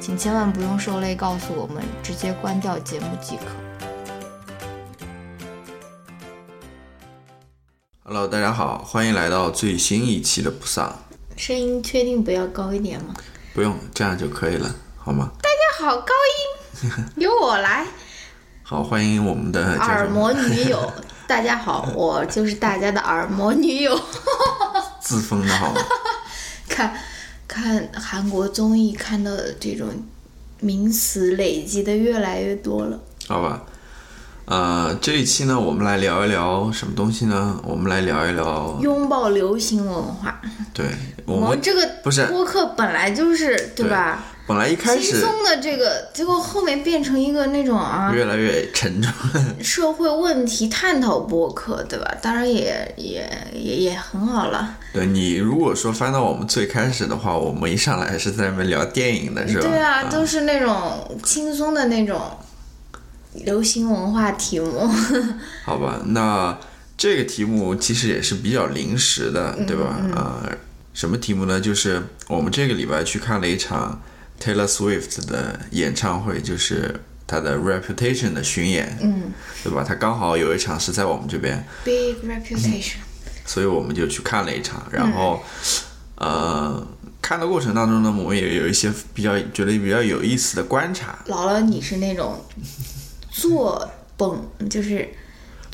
请千万不用受累告诉我们，直接关掉节目即可。Hello，大家好，欢迎来到最新一期的不丧。声音确定不要高一点吗？不用这样就可以了，好吗？大家好，高音 由我来。好，欢迎我们的耳膜女友，大家好，我就是大家的耳膜女友。自封的好吗？看，看韩国综艺看到的这种名词累积的越来越多了。好吧。呃，这一期呢，我们来聊一聊什么东西呢？我们来聊一聊，拥抱流行文化，对我们这个不是播客本来就是对吧？本来一开始轻松的这个，结果后面变成一个那种啊越来越沉重，社会问题探讨播客，对吧？当然也也也也很好了，对你如果说翻到我们最开始的话，我们一上来是在那边聊电影的，是吧？对啊，都是那种轻松的那种流行文化题目。好吧，那这个题目其实也是比较临时的，对吧？啊、什么题目呢？就是我们这个礼拜去看了一场 Taylor Swift 的演唱会，就是她的 Reputation 的巡演，嗯对吧？她刚好有一场是在我们这边，，Big reputation，所以我们就去看了一场。然后，呃，看的过程当中呢，我们也有一些比较觉得比较有意思的观察。姥姥你是那种坐蹦，就是坐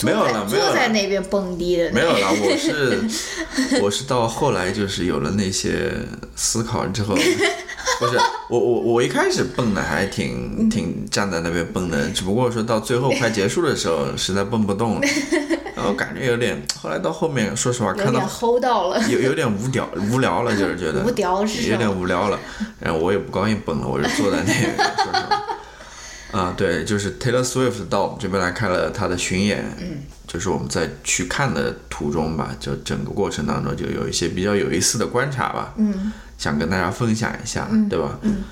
没有了没有在那边蹦迪的没有了，我是 我是到后来就是有了那些思考之后，不是我我我一开始蹦的还挺挺站在那边蹦的，只不过说到最后快结束的时候 实在蹦不动了，然后感觉有点，后来到后面说实话有点看到齁到了。有有点无聊无聊了，就是觉得无聊是有点？无聊了，然后我也不高兴蹦了，我就坐在那边说实话。啊，对，就是 Taylor Swift 到我们这边来看了他的巡演，嗯，就是我们在去看的途中吧，就整个过程当中就有一些比较有意思的观察吧，嗯，想跟大家分享一下，对吧？嗯，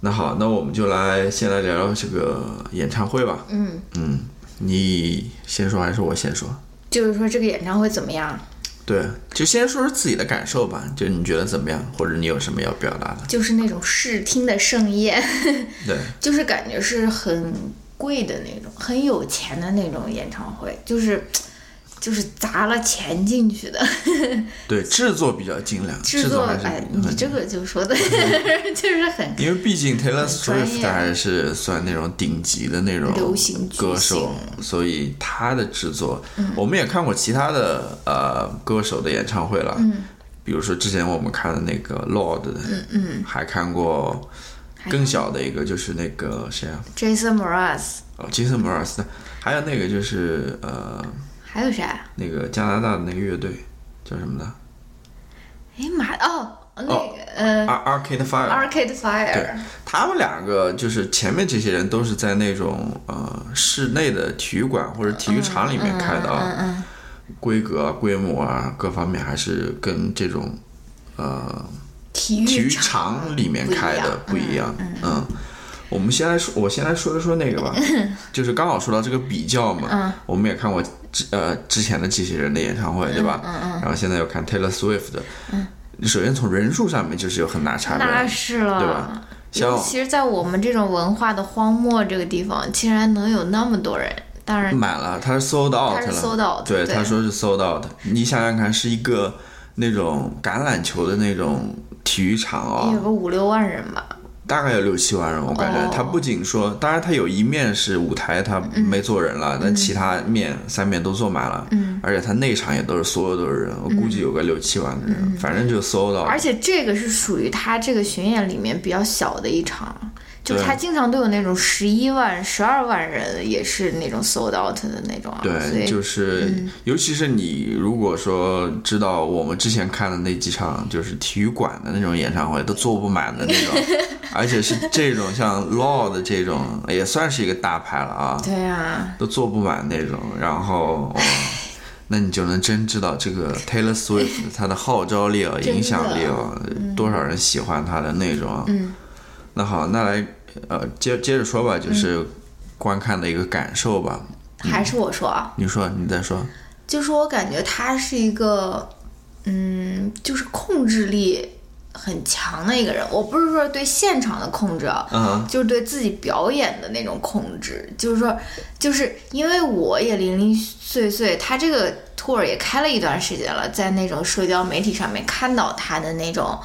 那好，那我们就来先来聊聊这个演唱会吧，嗯，嗯，你先说还是我先说？就是说这个演唱会怎么样？对，就先说说自己的感受吧，就你觉得怎么样，或者你有什么要表达的？就是那种视听的盛宴，对，就是感觉是很贵的那种，很有钱的那种演唱会，就是就是砸了钱进去的对，制作比较精良，制制作。还是哎，很你这个就说的 就是很因为毕竟 Taylor Swift 还是算那种顶级的那种流行歌手，所以他的制作，我们也看过其他的呃歌手的演唱会了，嗯。比如说之前我们看的那个 Lord 的，嗯嗯。还看过更小的一个，就是那个谁啊，，Jason Mraz，哦，Jason Mraz 的，还有那个就是呃还有谁？那个加拿大的那个乐队叫什么的？哎妈哦，那个呃，Ar Arcade Fire，，Arcade Fire，他们两个就是前面这些人都是在那种呃室内的体育馆或者体育场里面开的啊，嗯嗯规格啊、规模啊各方面还是跟这种呃体育体育场场里面开的不一样。嗯，我们先来说，我先来说一说那个吧，就是刚好说到这个比较嘛，嗯。我们也看过之呃之前的这些人的演唱会，对吧？嗯嗯然后现在又看 Taylor Swift 的，首先从人数上面就是有很大差别，那是了，对吧像其实在我们这种文化的荒漠这个地方，竟然能有那么多人。当然，满了，他是 sold out 他是了，sold out，对，对他说是 sold out。你想想看，是一个那种橄榄球的那种体育场哦，有个五六万人吧。大概有六七万人，我感觉哦。他不仅说，当然他有一面是舞台他没坐人了，但其他面三面都坐满了，嗯，而且他内场也都是所有都是人，我估计有个六七万的人，反正就搜到，而且这个是属于他这个巡演里面比较小的一场，就对他经常都有那种十一万、十二万人，也是那种 sold out 的那种啊。对，就是，尤其是你如果说知道我们之前看的那几场，就是体育馆的那种演唱会，都坐不满的那种，而且是这种像 Law 的这种，也算是一个大牌了啊，对啊，都坐不满那种，然后。哇 那你就能真知道这个 Taylor Swift 它的号召力啊、影响力啊，多少人喜欢他的那种啊。嗯，那好，那来呃接接着说吧，就是观看的一个感受吧。还是我说啊，你说，你再说。就是我感觉他是一个，嗯，就是控制力很强的一个人。我不是说对现场的控制啊，嗯就是对自己表演的那种控制，就是说，就是因为我也零零碎碎，他这个 tour 也开了一段时间了，在那种社交媒体上面看到他的那种，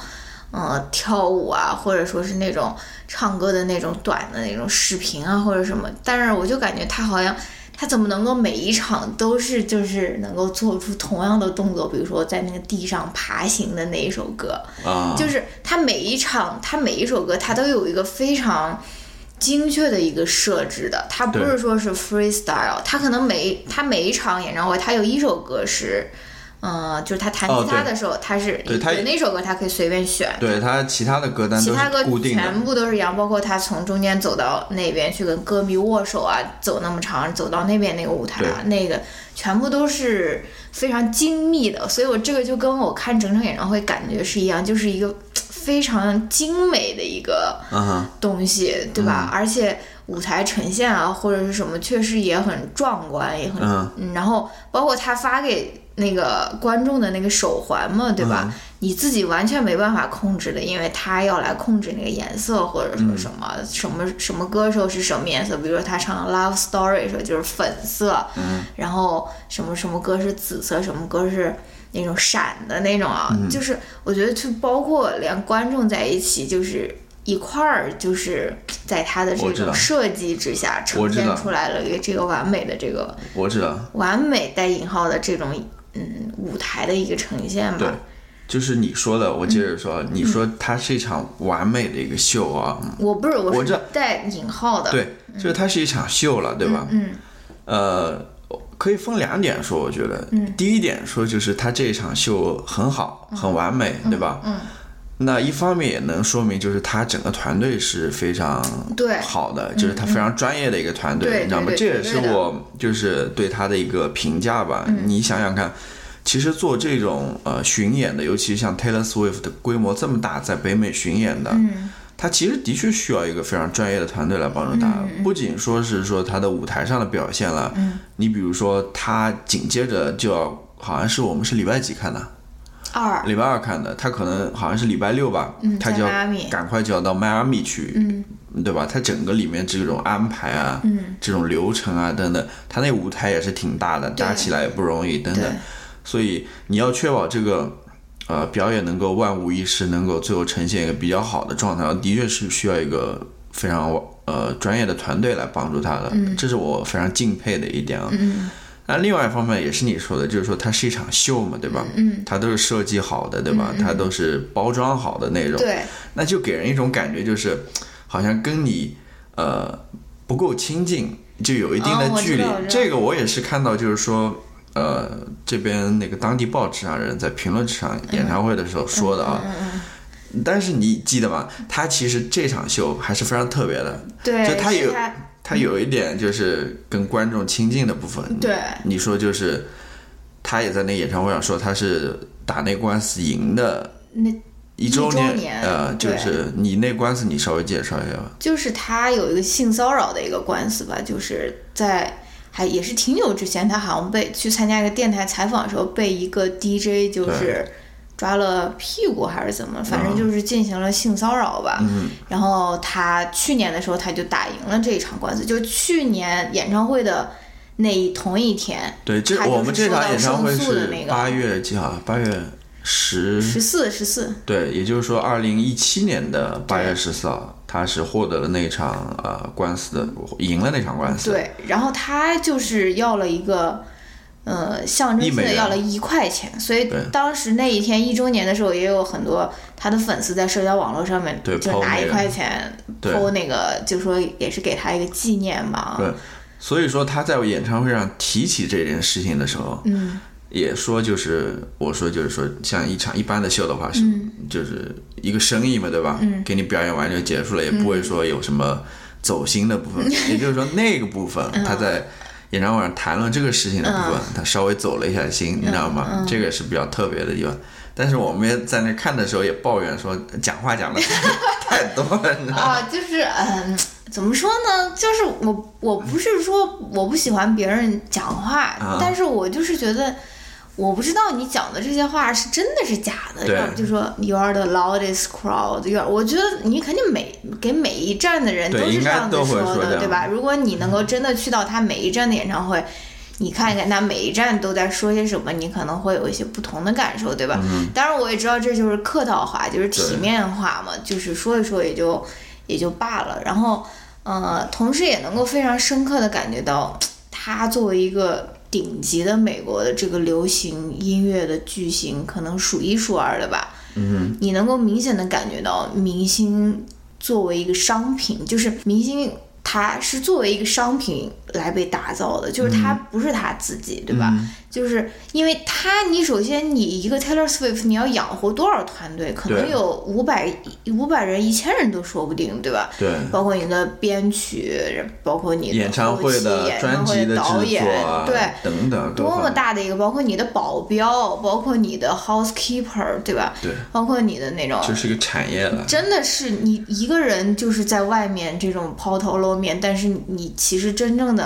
呃，跳舞啊，或者说是那种唱歌的那种短的那种视频啊，或者什么，但是我就感觉他好像。他怎么能够每一场都是就是能够做出同样的动作？比如说在那个地上爬行的那一首歌，啊，就是他每一场，他每一首歌，他都有一个非常精确的一个设置的，他不是说是 freestyle，他可能每他每一场演唱会，他有一首歌是，嗯、就是他弹吉他的时候，他是对他有那首歌他可以随便选，对他其他的歌单都其他歌是固定的。全，部都是一样，包括他从中间走到那边去跟歌迷握手啊，走那么长，走到那边那个舞台啊，那个全部都是非常精密的，所以我这个就跟我看整场演唱会感觉是一样，就是一个非常精美的一个东西，对吧？而且舞台呈现啊，或者是什么，确实也很壮观，也很嗯。嗯，然后包括他发给那个观众的那个手环嘛，对吧？嗯。你自己完全没办法控制的，因为他要来控制那个颜色，或者说什么、什么什么歌手是什么颜色，比如说他唱《Love Story》的时候就是粉色，嗯。然后什么什么歌是紫色，什么歌是那种闪的那种啊，嗯。就是我觉得就包括连观众在一起就是。一块儿就是在他的这种设计之下呈现出来了一个这个完美的这个我知道，完美带引号的这种嗯舞台的一个呈现对吧。就是你说的，我接着说，你说它是一场完美的一个秀啊，我不是我是带引号的，对，就是它是一场秀了，对吧？嗯呃，可以分两点说，我觉得，嗯。第一点说就是它这一场秀很好，很完美，对吧？嗯，那一方面也能说明，就是他整个团队是非常对好的，就是他非常专业的一个团队，对你知道吗？这也是我就是对他的一个评价吧。嗯你想想看，其实做这种呃巡演的，尤其像 Taylor Swift 的规模这么大，在北美巡演的，嗯他其实的确需要一个非常专业的团队来帮助他，嗯不仅说是说他的舞台上的表现了，嗯你比如说他紧接着就要，好像是我们是礼拜几看的，二。礼拜二看的，他可能好像是礼拜六吧，嗯他就要赶快就要到迈阿密去，嗯。对吧？他整个里面这种安排啊，嗯。这种流程啊等等，他那舞台也是挺大的，搭起来也不容易等等，所以你要确保这个呃表演能够万无一失，能够最后呈现一个比较好的状态，的确是需要一个非常呃专业的团队来帮助他的，这是我非常敬佩的一点啊。嗯那另外一方面也是你说的，就是说它是一场秀嘛，对吧？嗯，它都是设计好的，对吧？它都是包装好的那种，对那就给人一种感觉，就是好像跟你呃不够亲近，就有一定的距离。这个我也是看到，就是说呃这边那个当地报纸上人在评论这场演唱会的时候说的啊。嗯嗯但是你记得吗？他其实这场秀还是非常特别的，对，就他有是他他有一点就是跟观众亲近的部分。对你说就是他也在那演唱会上说他是打那官司赢的那一周一周年呃，就是你那官司你稍微介绍一下吧。就是他有一个性骚扰的一个官司吧，就是在还也是挺久之前，他好像被去参加一个电台采访的时候，被一个 DJ 就是抓了屁股还是怎么，反正就是进行了性骚扰吧。嗯然后他去年的时候他就打赢了这一场官司，就去年演唱会的那一同一天，对，这我们这场演唱会是那个八月几号？八月十十四十四，对，也就是说，二零一七年的八月十四号，他是获得了那场呃官司的，赢了那场官司。对，然后他就是要了一个。呃，象征性的要了一块钱，所以当时那一天一周年的时候，也有很多他的粉丝在社交网络上面就拿一块钱抛那个，就说也是给他一个纪念嘛。对，所以说他在演唱会上提起这件事情的时候，嗯，也说就是我说就是说像一场一般的秀的话是就是一个生意嘛，对吧？嗯，给你表演完就结束了，也不会说有什么走心的部分，也就是说那个部分他在。演唱会上谈论这个事情的部分，他稍微走了一下心，你知道吗？这个是比较特别的地方。但是我们也在那看的时候也抱怨说，讲话讲的 太多了，你知道吗？啊，就是嗯，怎么说呢？就是我我不是说我不喜欢别人讲话，但是我就是觉得。我不知道你讲的这些话是真的是假的，要就说 you are the loudest crowd，我觉得你肯定每给每一站的人都是这样子说的，对吧？如果你能够真的去到他每一站的演唱会，你看一看他每一站都在说些什么，你可能会有一些不同的感受，对吧？当然我也知道这就是客套话，就是体面话嘛，就是说一说也就也就罢了。然后，呃，同时也能够非常深刻的感觉到他作为一个。顶级的美国的这个流行音乐的巨星，可能数一数二的吧。嗯，你能够明显的感觉到，明星作为一个商品，就是明星。他是作为一个商品来被打造的，就是他不是他自己，对吧？就是因为他，你首先你一个 Taylor Swift，你要养活多少团队？可能有五百五百人、一千人都说不定，对吧？对，包括你的编曲，包括你的演唱会的专辑的导演，对，等等，多么大的一个，包括你的保镖，包括你的 housekeeper，对吧？对，包括你的那种，就是一个产业了。真的是你一个人就是在外面这种抛头露。面，但是你其实真正的，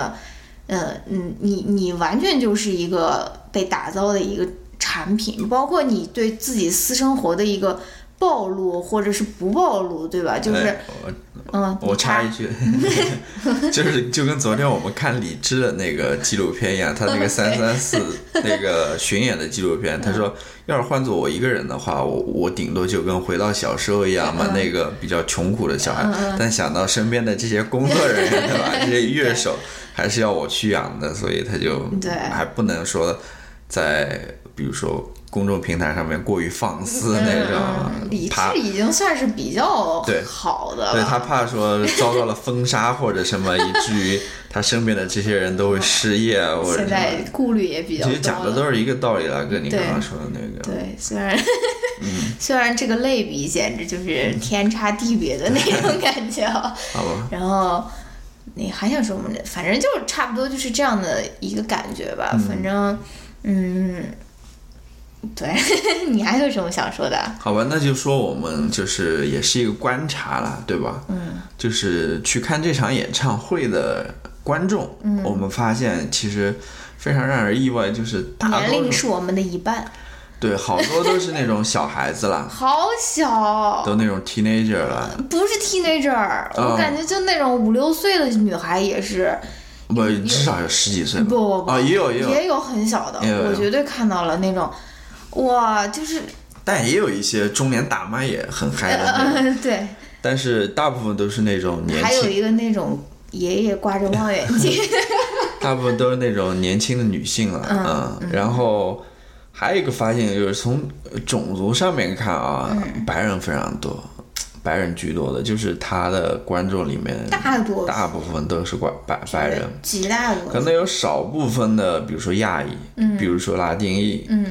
呃，嗯，你你完全就是一个被打造的一个产品，包括你对自己私生活的一个暴露或者是不暴露，对吧？就是。嗯，我插一句，就是就跟昨天我们看李志的那个纪录片一样，他那个三 三四那个巡演的纪录片，他说要是换做我一个人的话，我我顶多就跟回到小时候一样嘛，那个比较穷苦的小孩。但想到身边的这些工作人员，对吧？这些乐手还是要我去养的，所以他就对，还不能说在比如说。公众平台上面过于放肆那种，理智已经算是比较好的了。对他怕说遭到了封杀或者什么，以至于他身边的这些人都会失业或者。现在顾虑也比较。其实讲的都是一个道理了，跟你刚刚说的那个。对，虽然虽然这个类比简直就是天差地别的那种感觉。好吧。然后你还想说什么？反正就差不多就是这样的一个感觉吧。反正，嗯。对 你还有什么想说的？好吧，那就说我们就是也是一个观察了，对吧？嗯，就是去看这场演唱会的观众，嗯，我们发现其实非常让人意外，就是年龄是我们的一半。对，好多都是那种小孩子了，好小，都那种 teenager 了，不是 teenager，我感觉就那种五六岁的女孩也是，不，至少有十几岁，不不不，啊，也有也有。也有很小的，我绝对看到了那种。哇，就是，但也有一些中年大妈也很嗨的对。但是大部分都是那种年轻，还有一个那种爷爷挂着望远镜。大部分都是那种年轻的女性了，嗯。然后还有一个发现就是从种族上面看啊，白人非常多，白人居多的，就是他的观众里面大多大部分都是白白白人，极大多。可能有少部分的，比如说亚裔，嗯，比如说拉丁裔，嗯。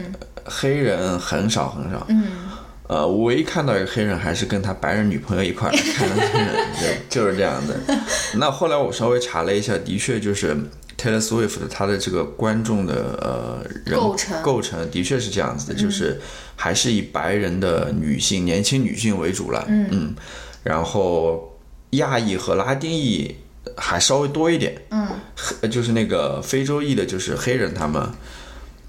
黑人很少很少，嗯，呃，我唯一看到一个黑人还是跟他白人女朋友一块看的黑人，就，就是这样的。那后来我稍微查了一下，的确就是 Taylor Swift 他的这个观众的呃人构成构成的确是这样子的，就是还是以白人的女性年轻女性为主了，嗯，然后亚裔和拉丁裔还稍微多一点，嗯，就是那个非洲裔的，就是黑人他们。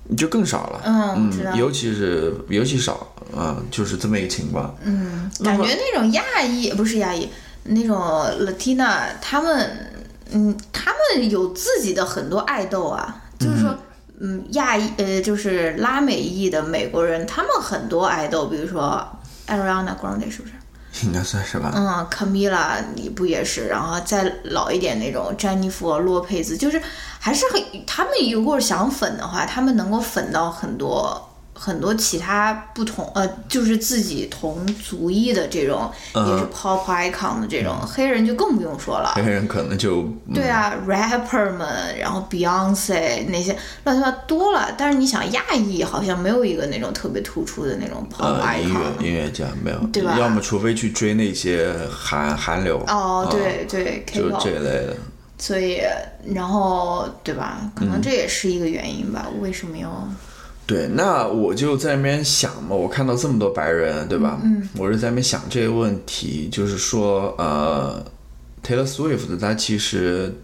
你就更少了，嗯，尤其是尤其少，嗯，就是这么一个情况。嗯，感觉那种亚裔不是亚裔，那种 Latina，他们，嗯，他们有自己的很多爱豆啊，就是说嗯，亚裔呃，就是拉美裔的美国人，他们很多爱豆，比如说 Ariana Grande 是不是？应该算是吧。嗯，Camila 你不也是？然后再老一点那种詹妮弗·洛佩兹，就是还是很，他们如果想粉的话，他们能够粉到很多。很多其他不同呃，就是自己同族裔的这种，也是 pop icon 的这种黑人就更不用说了。黑人可能就对啊，rapper 们，然后 Beyonce 那些乱七八糟多了。但是你想，亚裔好像没有一个那种特别突出的那种 pop icon。音乐音乐家没有，对吧？要么除非去追那些韩韩流。哦，对对，就这类的。所以，然后对吧？可能这也是一个原因吧？为什么要？对，那我就在那边想嘛，我看到这么多白人，对吧？嗯，我是在那边想这个问题，就是说，呃，Taylor Swift 他其实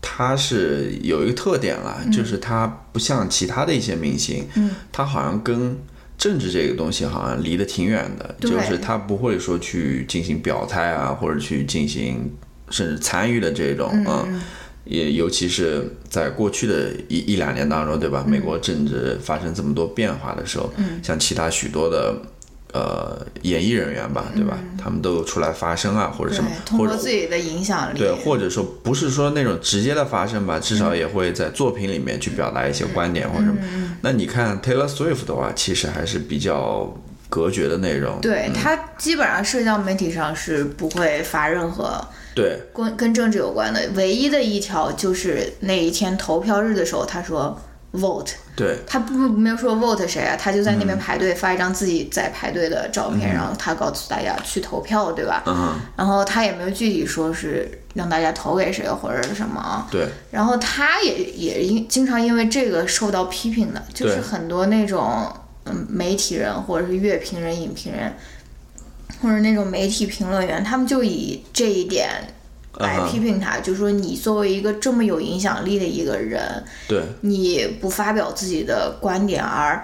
他是有一个特点啦，就是他不像其他的一些明星，嗯，他好像跟政治这个东西好像离得挺远的，就是他不会说去进行表态啊，或者去进行甚至参与的这种，嗯。也尤其是在过去的一一两年当中，对吧？美国政治发生这么多变化的时候，像其他许多的呃演艺人员吧，对吧？他们都出来发声啊，或者什么，通过自己的影响力，对，或者说不是说那种直接的发声吧，至少也会在作品里面去表达一些观点或者什么。那你看 Taylor Swift 的话，其实还是比较隔绝的内容，对他基本上社交媒体上是不会发任何。对，跟跟政治有关的唯一的一条就是那一天投票日的时候，他说 vote。对，他不没有说 vote 谁啊，他就在那边排队发一张自己在排队的照片，然后他告诉大家去投票，对吧？嗯。然后他也没有具体说是让大家投给谁或者是什么。对。然后他也也因经常因为这个受到批评的，就是很多那种嗯媒体人或者是乐评人、影评人。或者那种媒体评论员，他们就以这一点来批评他，就说你作为一个这么有影响力的一个人，对，你不发表自己的观点，而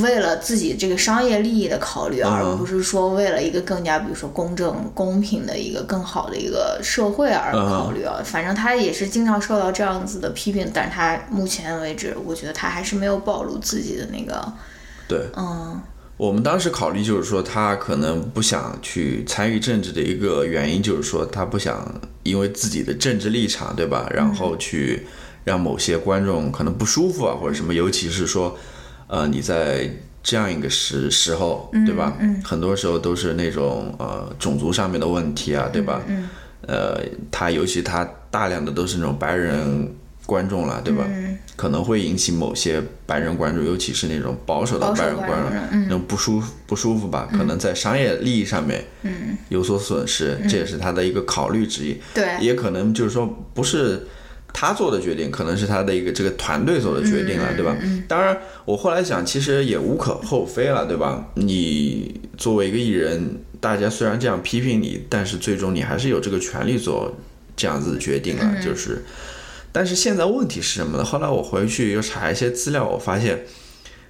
为了自己这个商业利益的考虑，而不是说为了一个更加比如说公正、公平的一个更好的一个社会而考虑啊。反正他也是经常受到这样子的批评，但是他目前为止，我觉得他还是没有暴露自己的那个，对，嗯。我们当时考虑就是说，他可能不想去参与政治的一个原因，就是说他不想因为自己的政治立场，对吧？然后去让某些观众可能不舒服啊，或者什么。尤其是说，呃，你在这样一个时时候，对吧？很多时候都是那种呃种族上面的问题啊，对吧？呃，他尤其他大量的都是那种白人。观众了，对吧？可能会引起某些白人观众，尤其是那种保守的白人观众，那种不舒服不舒服吧？可能在商业利益上面有所损失，这也是他的一个考虑之一。对，也可能就是说不是他做的决定，可能是他的一个这个团队做的决定了，对吧？当然，我后来想，其实也无可厚非了，对吧？你作为一个艺人，大家虽然这样批评你，但是最终你还是有这个权利做这样子的决定了，就是。但是现在问题是什么呢？后来我回去又查一些资料，我发现，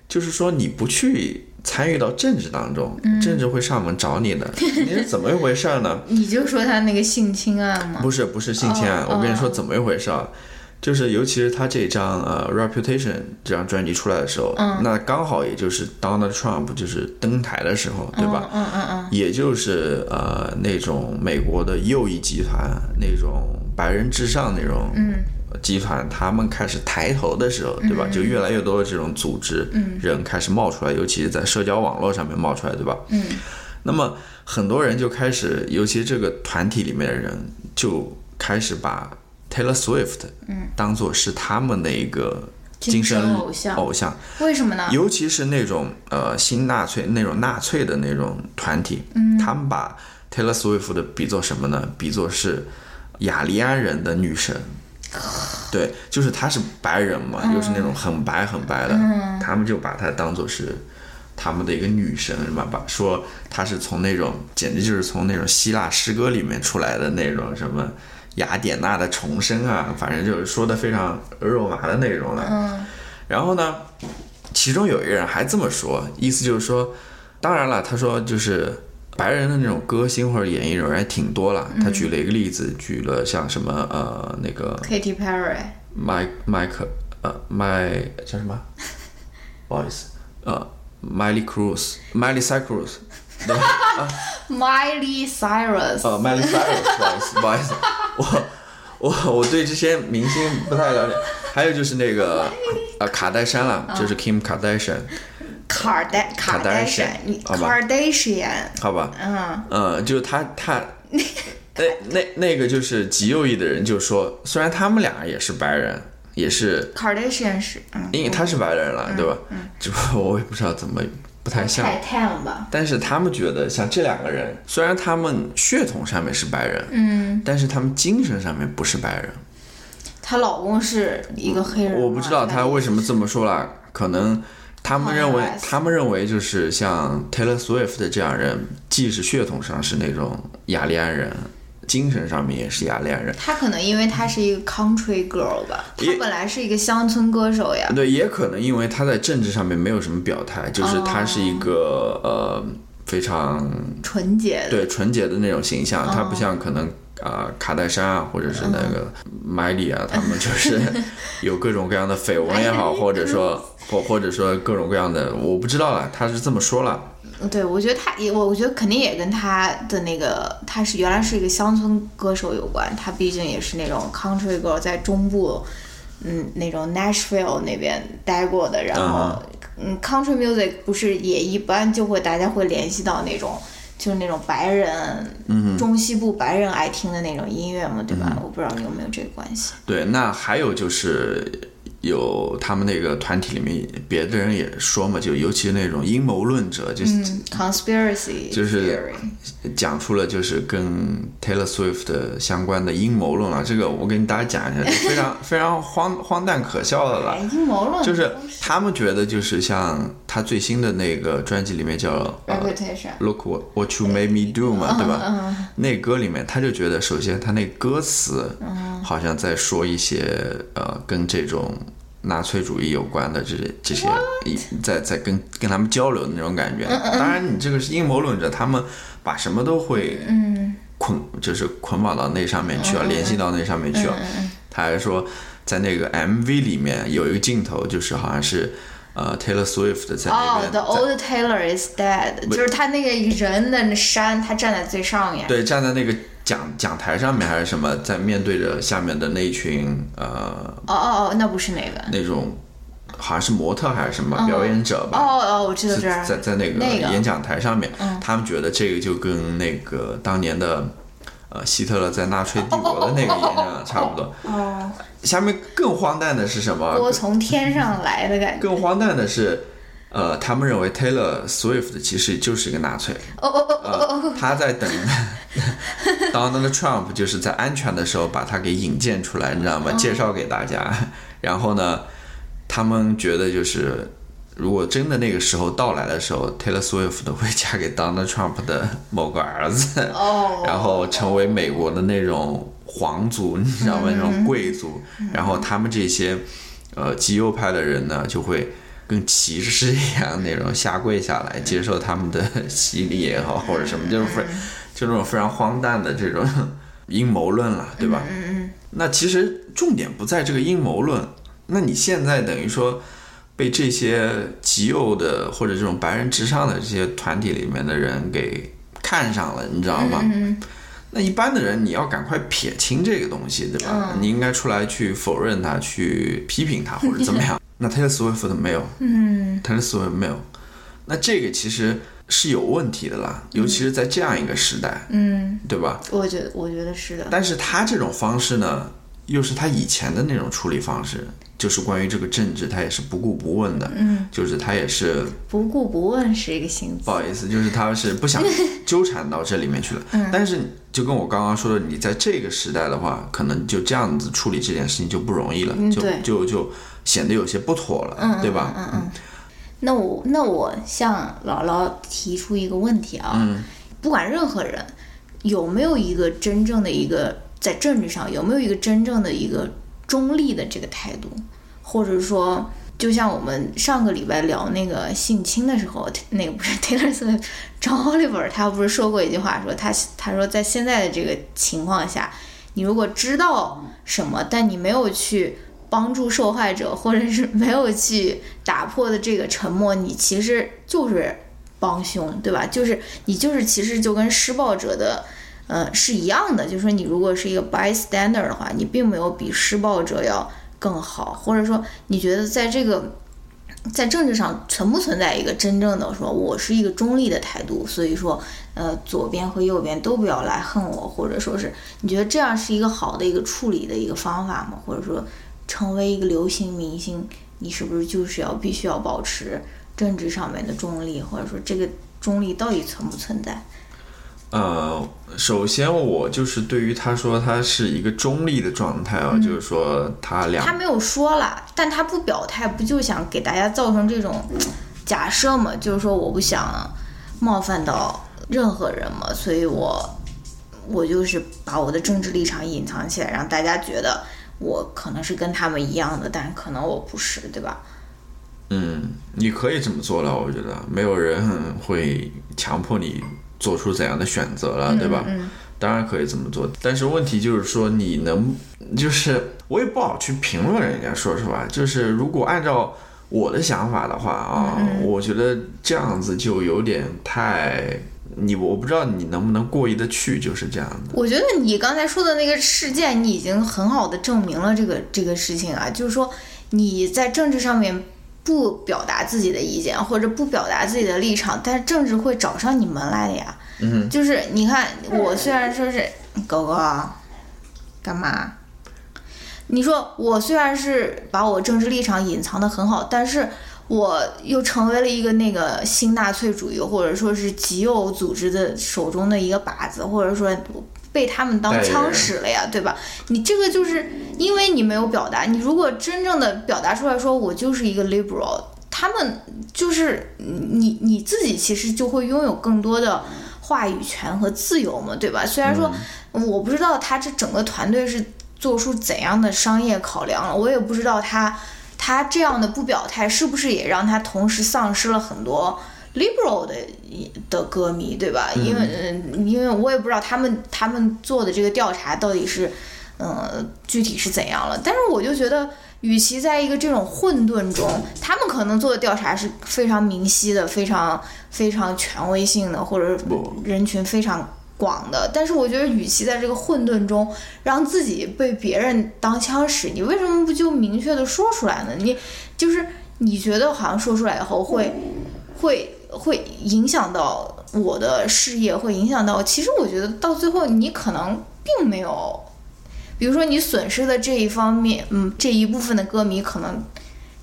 就是说你不去参与到政治当中，政治会上门找你的。你是怎么一回事呢？你就说他那个性侵案吗？不是，不是性侵案。我跟你说怎么一回事啊？就是尤其是他这张呃《Reputation》这张专辑出来的时候，那刚好也就是 Donald Trump 就是登台的时候，对吧？嗯嗯嗯。也就是呃那种美国的右翼集团那种白人至上那种。嗯。集团他们开始抬头的时候，对吧？就越来越多的这种组织人开始冒出来，尤其是在社交网络上面冒出来，对吧？嗯。那么很多人就开始，尤其这个团体里面的人就开始把 Taylor Swift 当做是他们的一个精神偶像。偶像。为什么呢？尤其是那种呃新纳粹那种纳粹的那种团体，他们把 Taylor Swift 比作什么呢？比作是雅利安人的女神。对，就是他是白人嘛，又是那种很白很白的，他们就把她当做是他们的一个女神，是吧？把说她是从那种简直就是从那种希腊诗歌里面出来的那种什么雅典娜的重生啊，反正就是说的非常肉麻的内容了。嗯，然后呢，其中有一个人还这么说，意思就是说，当然了，他说就是。白人的那种歌星或者演艺人员挺多了。他举了一个例子，举了像什么呃那个 Katy Perry、Mike Mike 呃，My 叫什么？不好意思，呃，Miley Cruz，Miley Cyrus，对吧？Miley Cyrus，呃，Miley Cyrus，不好意思，不好意思，我我我对这些明星不太了解。还有就是那个呃卡戴珊了，就是 Kim Kardashian，卡戴卡戴珊，你好吧 Kardashian，好吧？嗯，嗯，就他他 那那那个就是极右翼的人就说，虽然他们俩也是白人，也是 Kardashian 是，嗯，因为他是白人了，对吧？只不过我也不知道怎么不太像。太 tan 吧，但是他们觉得，像这两个人，虽然他们血统上面是白人，嗯，但是他们精神上面不是白人。她老公是一个黑人吗，我不知道他为什么这么说啦，可能他们认为他们认为就是像 Taylor Swift 的这样人，既是血统上是那种雅利安人，精神上面也是雅利安人。他可能因为他是一个 country girl 吧，他本来是一个乡村歌手呀，对，也可能因为他在政治上面没有什么表态，就是他是一个、呃非常纯洁的，对纯洁的那种形象，他不像可能啊、呃卡戴珊啊，或者是那个麦莉啊，他们就是 有各种各样的绯闻也好，或者说或或者说各种各样的，我不知道了，他是这么说了。对，我觉得他也，我我觉得肯定也跟他的那个，他是原来是一个乡村歌手有关。他毕竟也是那种 country girl，在中部，嗯，那种 Nashville 那边待过的。然后，嗯，country music 不是也一般就会大家会联系到那种，就是那种白人，嗯，中西部白人爱听的那种音乐嘛，对吧？我不知道你有没有这个关系。对，那还有就是有他们那个团体里面别的人也说嘛，就尤其是那种阴谋论者，就是嗯，conspiracy 就是讲出了就是跟 Taylor Swift 的相关的阴谋论了。这个我跟大家讲一下，就非常非常荒荒诞可笑的了哎。阴谋论就是他们觉得，就是像他最新的那个专辑里面叫呃 reputation，Look What What You Made Me Do 嗯嘛，对吧？那歌里面他就觉得，首先他那歌词嗯好像在说一些呃跟这种纳粹主义有关的这些这些，一在在跟跟他们交流的那种感觉。嗯当然，你这个是阴谋论者，他们把什么都会嗯。捆，就是捆绑到那上面去了，联系到那上面去了。他还说，在那个 MV 里面有一个镜头，就是好像是呃 Taylor Swift 在那哦、边 t h e old Taylor is dead，就是他那个人的那山，他站在最上面。对站在那个讲讲台上面还是什么，在面对着下面的那一群呃哦哦哦，那不是那个。那种好像是模特还是什么表演者吧。哦哦，我知道是这儿。在在那个演讲台上面，他们觉得这个就跟那个当年的呃希特勒在纳粹帝国的那个演讲 差不多。哦，下面更荒诞的是什么？锅从天上来的感觉。更荒诞的是，呃，他们认为 Taylor Swift 其实就是一个纳粹。哦哦哦呃，他在等 Donald Trump 就是在安全的时候把他给引荐出来，你知道吗？介绍给大家。然后呢，他们觉得就是。如果真的那个时候到来的时候，Taylor Swift 会嫁给 Donald Trump 的某个儿子，哦。然后成为美国的那种皇族，你知道吗？那种贵族。然后他们这些呃极右派的人呢，就会跟骑士一样那种下跪下来，接受他们的洗礼也好，或者什么，就是非就这种非常荒诞的这种阴谋论了，对吧？嗯嗯那其实重点不在这个阴谋论，那你现在等于说。被这些极右的或者这种白人至上的这些团体里面的人给看上了，你知道吗？嗯那一般的人，你要赶快撇清这个东西，对吧？你应该出来去否认他，去批评他，或者怎么样？那 Taylor Swift 没有嗯，Taylor Swift 没有，那这个其实是有问题的啦，尤其是在这样一个时代，嗯，对吧？我觉得我觉得是的。但是他这种方式呢，又是他以前的那种处理方式，就是关于这个政治，他也是不顾不问的，嗯，就是他也是不顾不问是一个新词不。好意思，就是他是不想纠缠到这里面去了。嗯但是就跟我刚刚说的，你在这个时代的话，可能就这样子处理这件事情就不容易了，就就就显得有些不妥了，对吧？嗯嗯。那我那我向姥姥提出一个问题啊，嗯不管任何人有没有一个真正的一个在政治上有没有一个真正的一个中立的这个态度，或者说。就像我们上个礼拜聊那个性侵的时候，那个不是 Taylor Swift，张 Oliver 他不是说过一句话，说他他说在现在的这个情况下，你如果知道什么，但你没有去帮助受害者，或者是没有去打破的这个沉默，你其实就是帮凶，对吧？就是你就是其实就跟施暴者的，呃，是一样的。就是说，你如果是一个 bystander 的话，你并没有比施暴者要更好，或者说，你觉得在这个在政治上存不存在一个真正的说我是一个中立的态度？所以说，呃，左边和右边都不要来恨我，或者说是你觉得这样是一个好的一个处理的一个方法吗？或者说？成为一个流行明星，你是不是就是要必须要保持政治上面的中立，或者说这个中立到底存不存在？呃，首先我就是对于他说他是一个中立的状态啊，就是说他两他没有说了，但他不表态，不就想给大家造成这种假设嘛？就是说我不想冒犯到任何人嘛，所以我我就是把我的政治立场隐藏起来，让大家觉得。我可能是跟他们一样的，但可能我不是，对吧？嗯，你可以这么做了，我觉得没有人会强迫你做出怎样的选择了，对吧？嗯，当然可以这么做，但是问题就是说，你能，就是我也不好去评论人家，说实话，就是如果按照我的想法的话啊，我觉得这样子就有点太。你我不知道你能不能过意得去，就是这样的。我觉得你刚才说的那个事件，你已经很好的证明了这个这个事情啊，就是说你在政治上面不表达自己的意见或者不表达自己的立场，但是政治会找上你们来的呀。嗯，就是你看，我虽然说是狗狗，干嘛？你说我虽然是把我政治立场隐藏的很好，但是。我又成为了一个那个新纳粹主义，或者说是极右组织的手中的一个靶子，或者说被他们当枪使了呀，对吧？你这个就是因为你没有表达，你如果真正的表达出来说我就是一个 liberal，他们就是你你自己其实就会拥有更多的话语权和自由嘛，对吧？虽然说我不知道他这整个团队是做出怎样的商业考量了，我也不知道他。他这样的不表态，是不是也让他同时丧失了很多 liberal 的的歌迷，对吧？因为，嗯，因为我也不知道他们他们做的这个调查到底是，嗯，具体是怎样了。但是我就觉得，与其在一个这种混沌中，他们可能做的调查是非常明晰的、非常非常权威性的，或者人群非常。广的，但是我觉得，与其在这个混沌中让自己被别人当枪使，你为什么不就明确的说出来呢？你就是你觉得好像说出来以后会会会影响到我的事业，会影响到。其实我觉得到最后你可能并没有，比如说你损失的这一方面，嗯，这一部分的歌迷可能。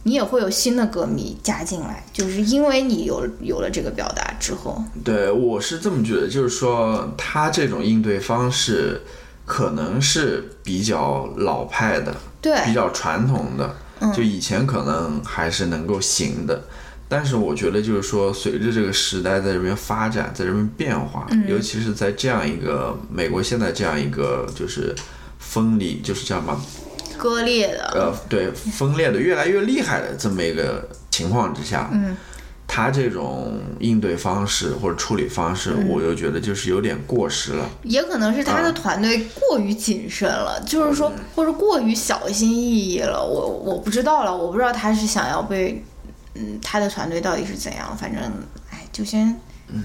你也会有新的歌迷加进来，就是因为你有有了这个表达之后。对，我是这么觉得，就是说他这种应对方式可能是比较老派的，对，比较传统的，就以前可能还是能够行的。但是我觉得，就是说随着这个时代在这边发展，在这边变化，尤其是在这样一个美国现在这样一个就是分离，就是叫什么？割裂的，呃，对，分裂的越来越厉害的这么一个情况之下，嗯，他这种应对方式或者处理方式，我又觉得就是有点过时了。也可能是他的团队过于谨慎了，就是说，或者过于小心翼翼了。我我不知道了，我不知道他是想要被，嗯，他的团队到底是怎样。反正，哎，就先，嗯，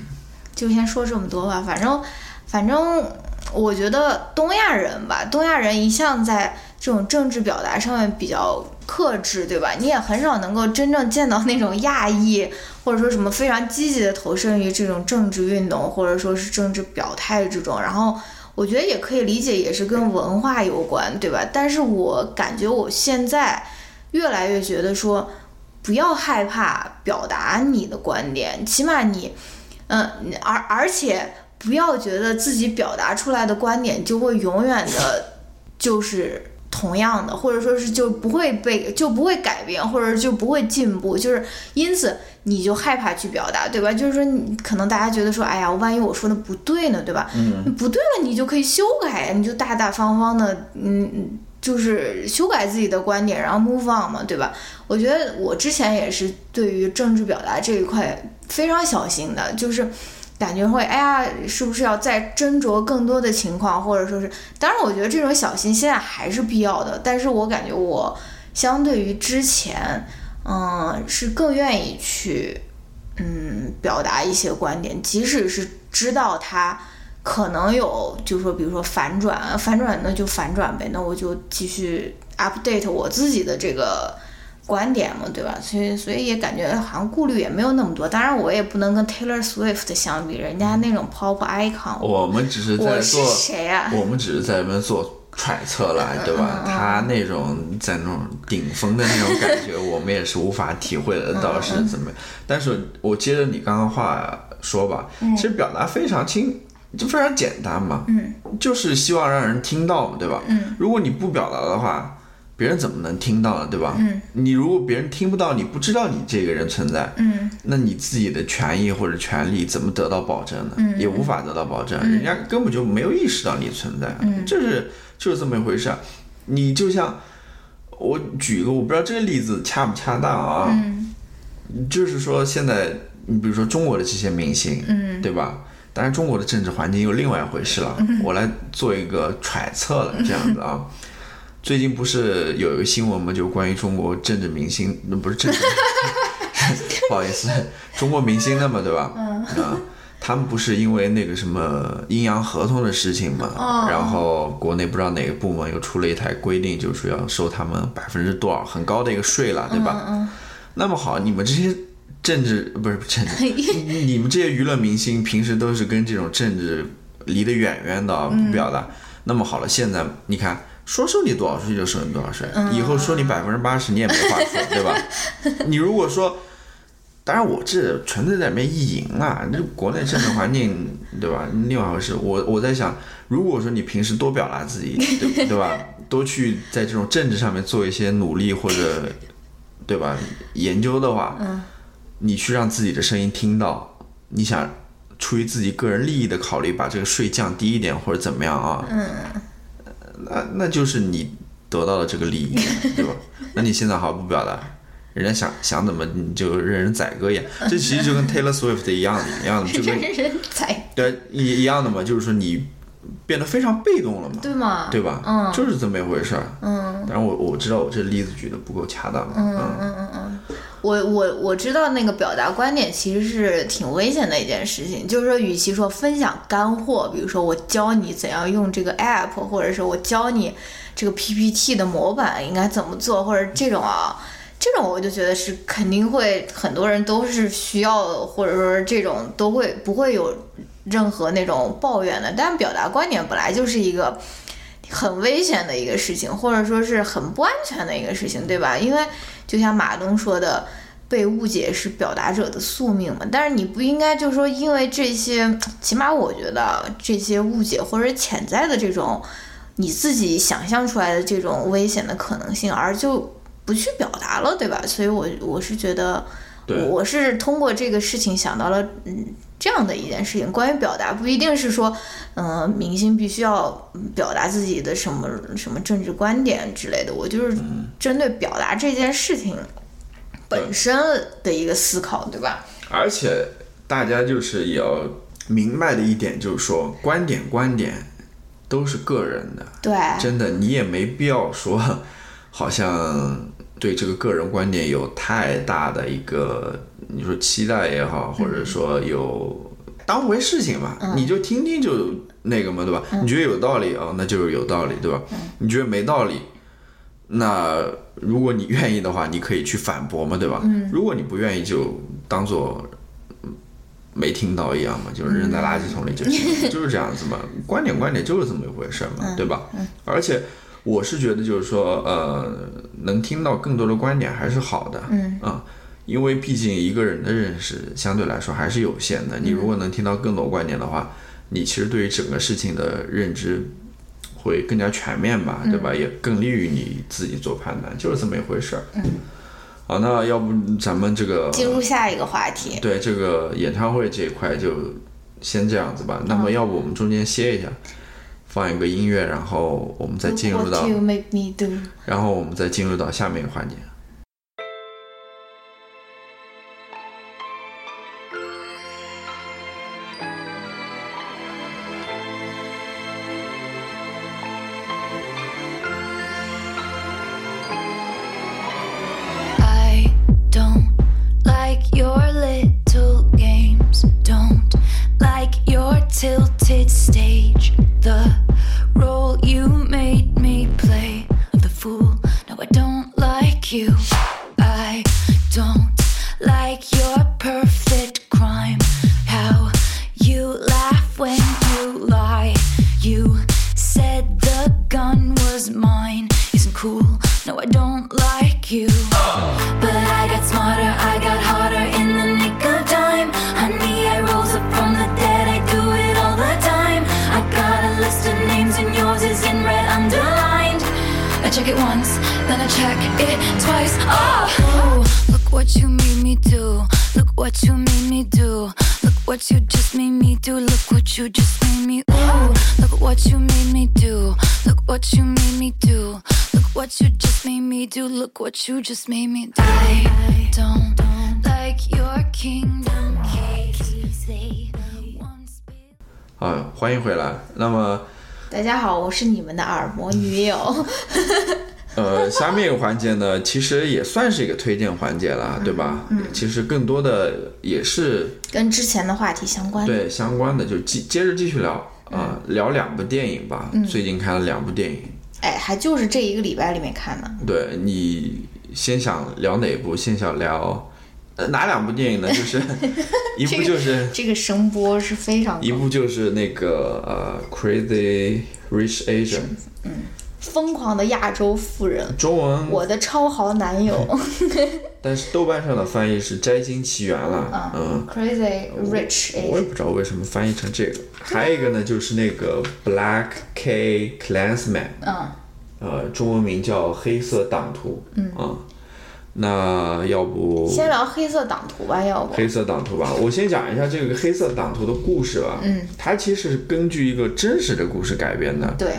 就先说这么多吧。反正，反正，我觉得东亚人吧，东亚人一向在。这种政治表达上面比较克制，对吧？你也很少能够真正见到那种亚裔，或者说什么非常积极的投身于这种政治运动，或者说是政治表态这种。然后我觉得也可以理解，也是跟文化有关，对吧？但是我感觉我现在越来越觉得说，不要害怕表达你的观点，起码你，嗯，而而且不要觉得自己表达出来的观点就会永远的，就是。同样的，或者说是就不会被就不会改变，或者就不会进步，就是因此你就害怕去表达，对吧？就是说，你可能大家觉得说，哎呀，万一我说的不对呢，对吧？嗯，不对了，你就可以修改，你就大大方方的，嗯，就是修改自己的观点，然后 move on 嘛，对吧？我觉得我之前也是对于政治表达这一块非常小心的，就是。感觉会，哎呀，是不是要再斟酌更多的情况，或者说是，当然，我觉得这种小心现在还是必要的。但是我感觉我相对于之前，嗯，是更愿意去嗯表达一些观点，即使是知道他可能有，就是说，比如说反转，反转那就反转呗，那我就继续 update 我自己的这个。观点嘛，对吧？所以，所以也感觉好像顾虑也没有那么多。当然，我也不能跟 Taylor Swift 相比，人家那种 pop icon。我们只是在做谁呀？我们只是在那边做揣测了，对吧？他那种在那种顶峰的那种感觉，我们也是无法体会得到是怎么。但是我接着你刚刚话说吧，其实表达非常清，就非常简单嘛。嗯。就是希望让人听到嘛，对吧？嗯。如果你不表达的话。别人怎么能听到呢？对吧？嗯，你如果别人听不到，你不知道你这个人存在，嗯，那你自己的权益或者权利怎么得到保证呢？嗯，也无法得到保证，人家根本就没有意识到你存在，嗯，这是就是这么一回事。你就像我举一个，我不知道这个例子恰不恰当啊？嗯，就是说现在你比如说中国的这些明星，嗯，对吧？当然中国的政治环境又另外一回事了。我来做一个揣测了，这样子啊。最近不是有一个新闻吗？就关于中国政治明星，那不是政治，不好意思，中国明星的嘛，对吧？嗯。啊，他们不是因为那个什么阴阳合同的事情嘛？哦。然后国内不知道哪个部门又出了一台规定，就是要收他们百分之多少很高的一个税了，对吧？嗯嗯。那么好，你们这些政治不是政治，你们这些娱乐明星平时都是跟这种政治离得远远的，不表达。那么好了，现在你看。说收你多少税就收你多少税，以后收你百分之八十你也没话说，对吧？你如果说，当然我这纯粹在里面意淫啊，这国内政治环境，对吧？另外一回事。我我在想，如果说你平时多表达自己，对对吧？多去在这种政治上面做一些努力或者，对吧？研究的话，你去让自己的声音听到，你想出于自己个人利益的考虑，把这个税降低一点或者怎么样啊？嗯。那那就是你得到了这个利益，对吧？那你现在毫不表达，人家想想怎么你就任人宰割一样，这其实就跟 Taylor Swift 一样的，一样的，就跟任人宰对一一样的嘛，就是说你变得非常被动了嘛，对吗？对吧？嗯，就是这么一回事儿。嗯，但是我我知道我这例子举的不够恰当。嗯嗯嗯嗯，我我我知道那个表达观点其实是挺危险的一件事情，就是说，与其说分享干货，比如说我教你怎样用这个 app，或者是我教你这个 PPT 的模板应该怎么做，或者这种啊，这种我就觉得是肯定会很多人都是需要，或者说这种都会不会有任何那种抱怨的。但表达观点本来就是一个很危险的一个事情，或者说是很不安全的一个事情，对吧？因为就像马东说的，被误解是表达者的宿命嘛。但是你不应该就是说，因为这些，起码我觉得这些误解或者潜在的这种你自己想象出来的这种危险的可能性，而就不去表达了，对吧？所以，我我是觉得，我是通过这个事情想到了，嗯，这样的一件事情。关于表达，不一定是说，嗯，明星必须要表达自己的什么什么政治观点之类的。我就是针对表达这件事情。本身的一个思考，对吧？而且大家就是也要明白的一点，就是说观点观点都是个人的，对，真的你也没必要说，好像对这个个人观点有太大的一个，你说期待也好，或者说有当回事情嘛，你就听听就那个嘛，对吧？你觉得有道理啊，那就是有道理，对吧？你觉得没道理？那如果你愿意的话，你可以去反驳嘛，对吧？嗯。如果你不愿意，就当做没听到一样嘛，就是扔在垃圾桶里就行，就是这样子嘛。观点观点就是这么一回事嘛，对吧？嗯。而且我是觉得，就是说，呃，能听到更多的观点还是好的。嗯。啊，因为毕竟一个人的认识相对来说还是有限的。你如果能听到更多观点的话，你其实对于整个事情的认知。会更加全面吧，对吧？也更利于你自己做判断，就是这么一回事儿。嗯，好，那要不咱们这个进入下一个话题？对，这个演唱会这一块就先这样子吧。那么，要不我们中间歇一下，放一个音乐，然后我们再进入到，然后我们再进入到下面一个环节。you. You just made me do. I don't like your kingdom keys. They once been. 啊，欢迎回来。那么，大家好，我是你们的耳膜女友。呃，下面一个环节呢，其实也算是一个推荐环节了，对吧？嗯。其实更多的也是跟之前的话题相关。对相关的，就继接着继续聊啊、聊两部电影吧。最近看了两部电影，哎，还就是这一个礼拜里面看的。对你先想聊哪部？先想聊呃哪两部电影呢？就是 一部就是这个声波是非常一部就是那个呃《Crazy Rich Asian》，疯狂的亚洲富人，中文我的超豪男友。但是豆瓣上的翻译是《摘星奇缘》了，嗯。Crazy Rich 我也 Asian，不知道为什么翻译成这个。还有一个呢，就是那个 Black K Clansman 嗯，呃，中文名叫黑色党徒，嗯啊那要不先聊黑色党徒吧，要不？黑色党徒吧？我先讲一下这个黑色党徒的故事吧。嗯，它其实是根据一个真实的故事改编的，对，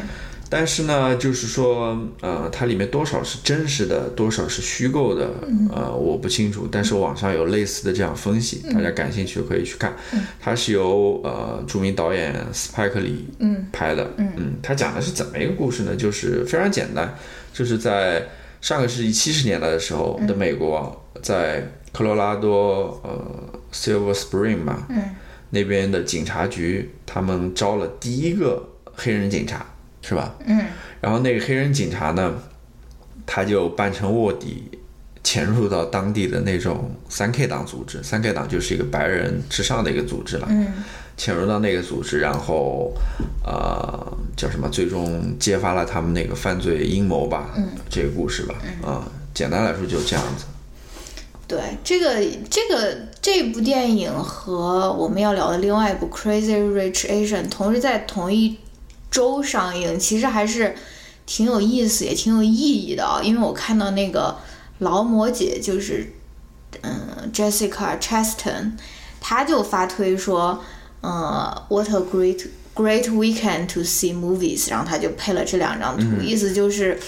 但是呢，就是说，呃，它里面多少是真实的，多少是虚构的，呃，我不清楚。但是网上有类似的这样分析，大家感兴趣可以去看。它是由呃著名导演斯派克里嗯拍的，嗯，他讲的是怎么一个故事呢？就是非常简单，就是在上个世纪七十年代的时候的美国，在科罗拉多呃 Silver Spring 吧，嗯，那边的警察局，他们招了第一个黑人警察。是吧？嗯。然后那个黑人警察呢，他就扮成卧底，潜入到当地的那种三 K 党组织。三 K 党就是一个白人至上的一个组织了。嗯。潜入到那个组织，然后呃叫什么？最终揭发了他们那个犯罪阴谋吧。嗯。这个故事吧。啊、简单来说就这样子。对，这个这个这部电影和我们要聊的另外一部《Crazy Rich Asian》同时在同一周上映，其实还是挺有意思，也挺有意义的啊。因为我看到那个劳模姐，就是嗯 Jessica Chastain，她就发推说，呃，What a great great weekend to see movies，然后她就配了这两张图，意思就是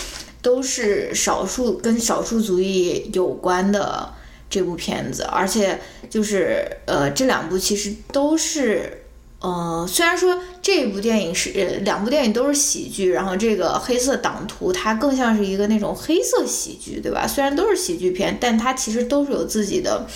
都是少数跟少数族裔有关的。这部片子，而且就是呃，这两部其实都是呃，虽然说这部电影是呃两部电影都是喜剧，然后这个《黑色党徒》它更像是一个那种黑色喜剧，对吧？虽然都是喜剧片，但它其实都是有自己的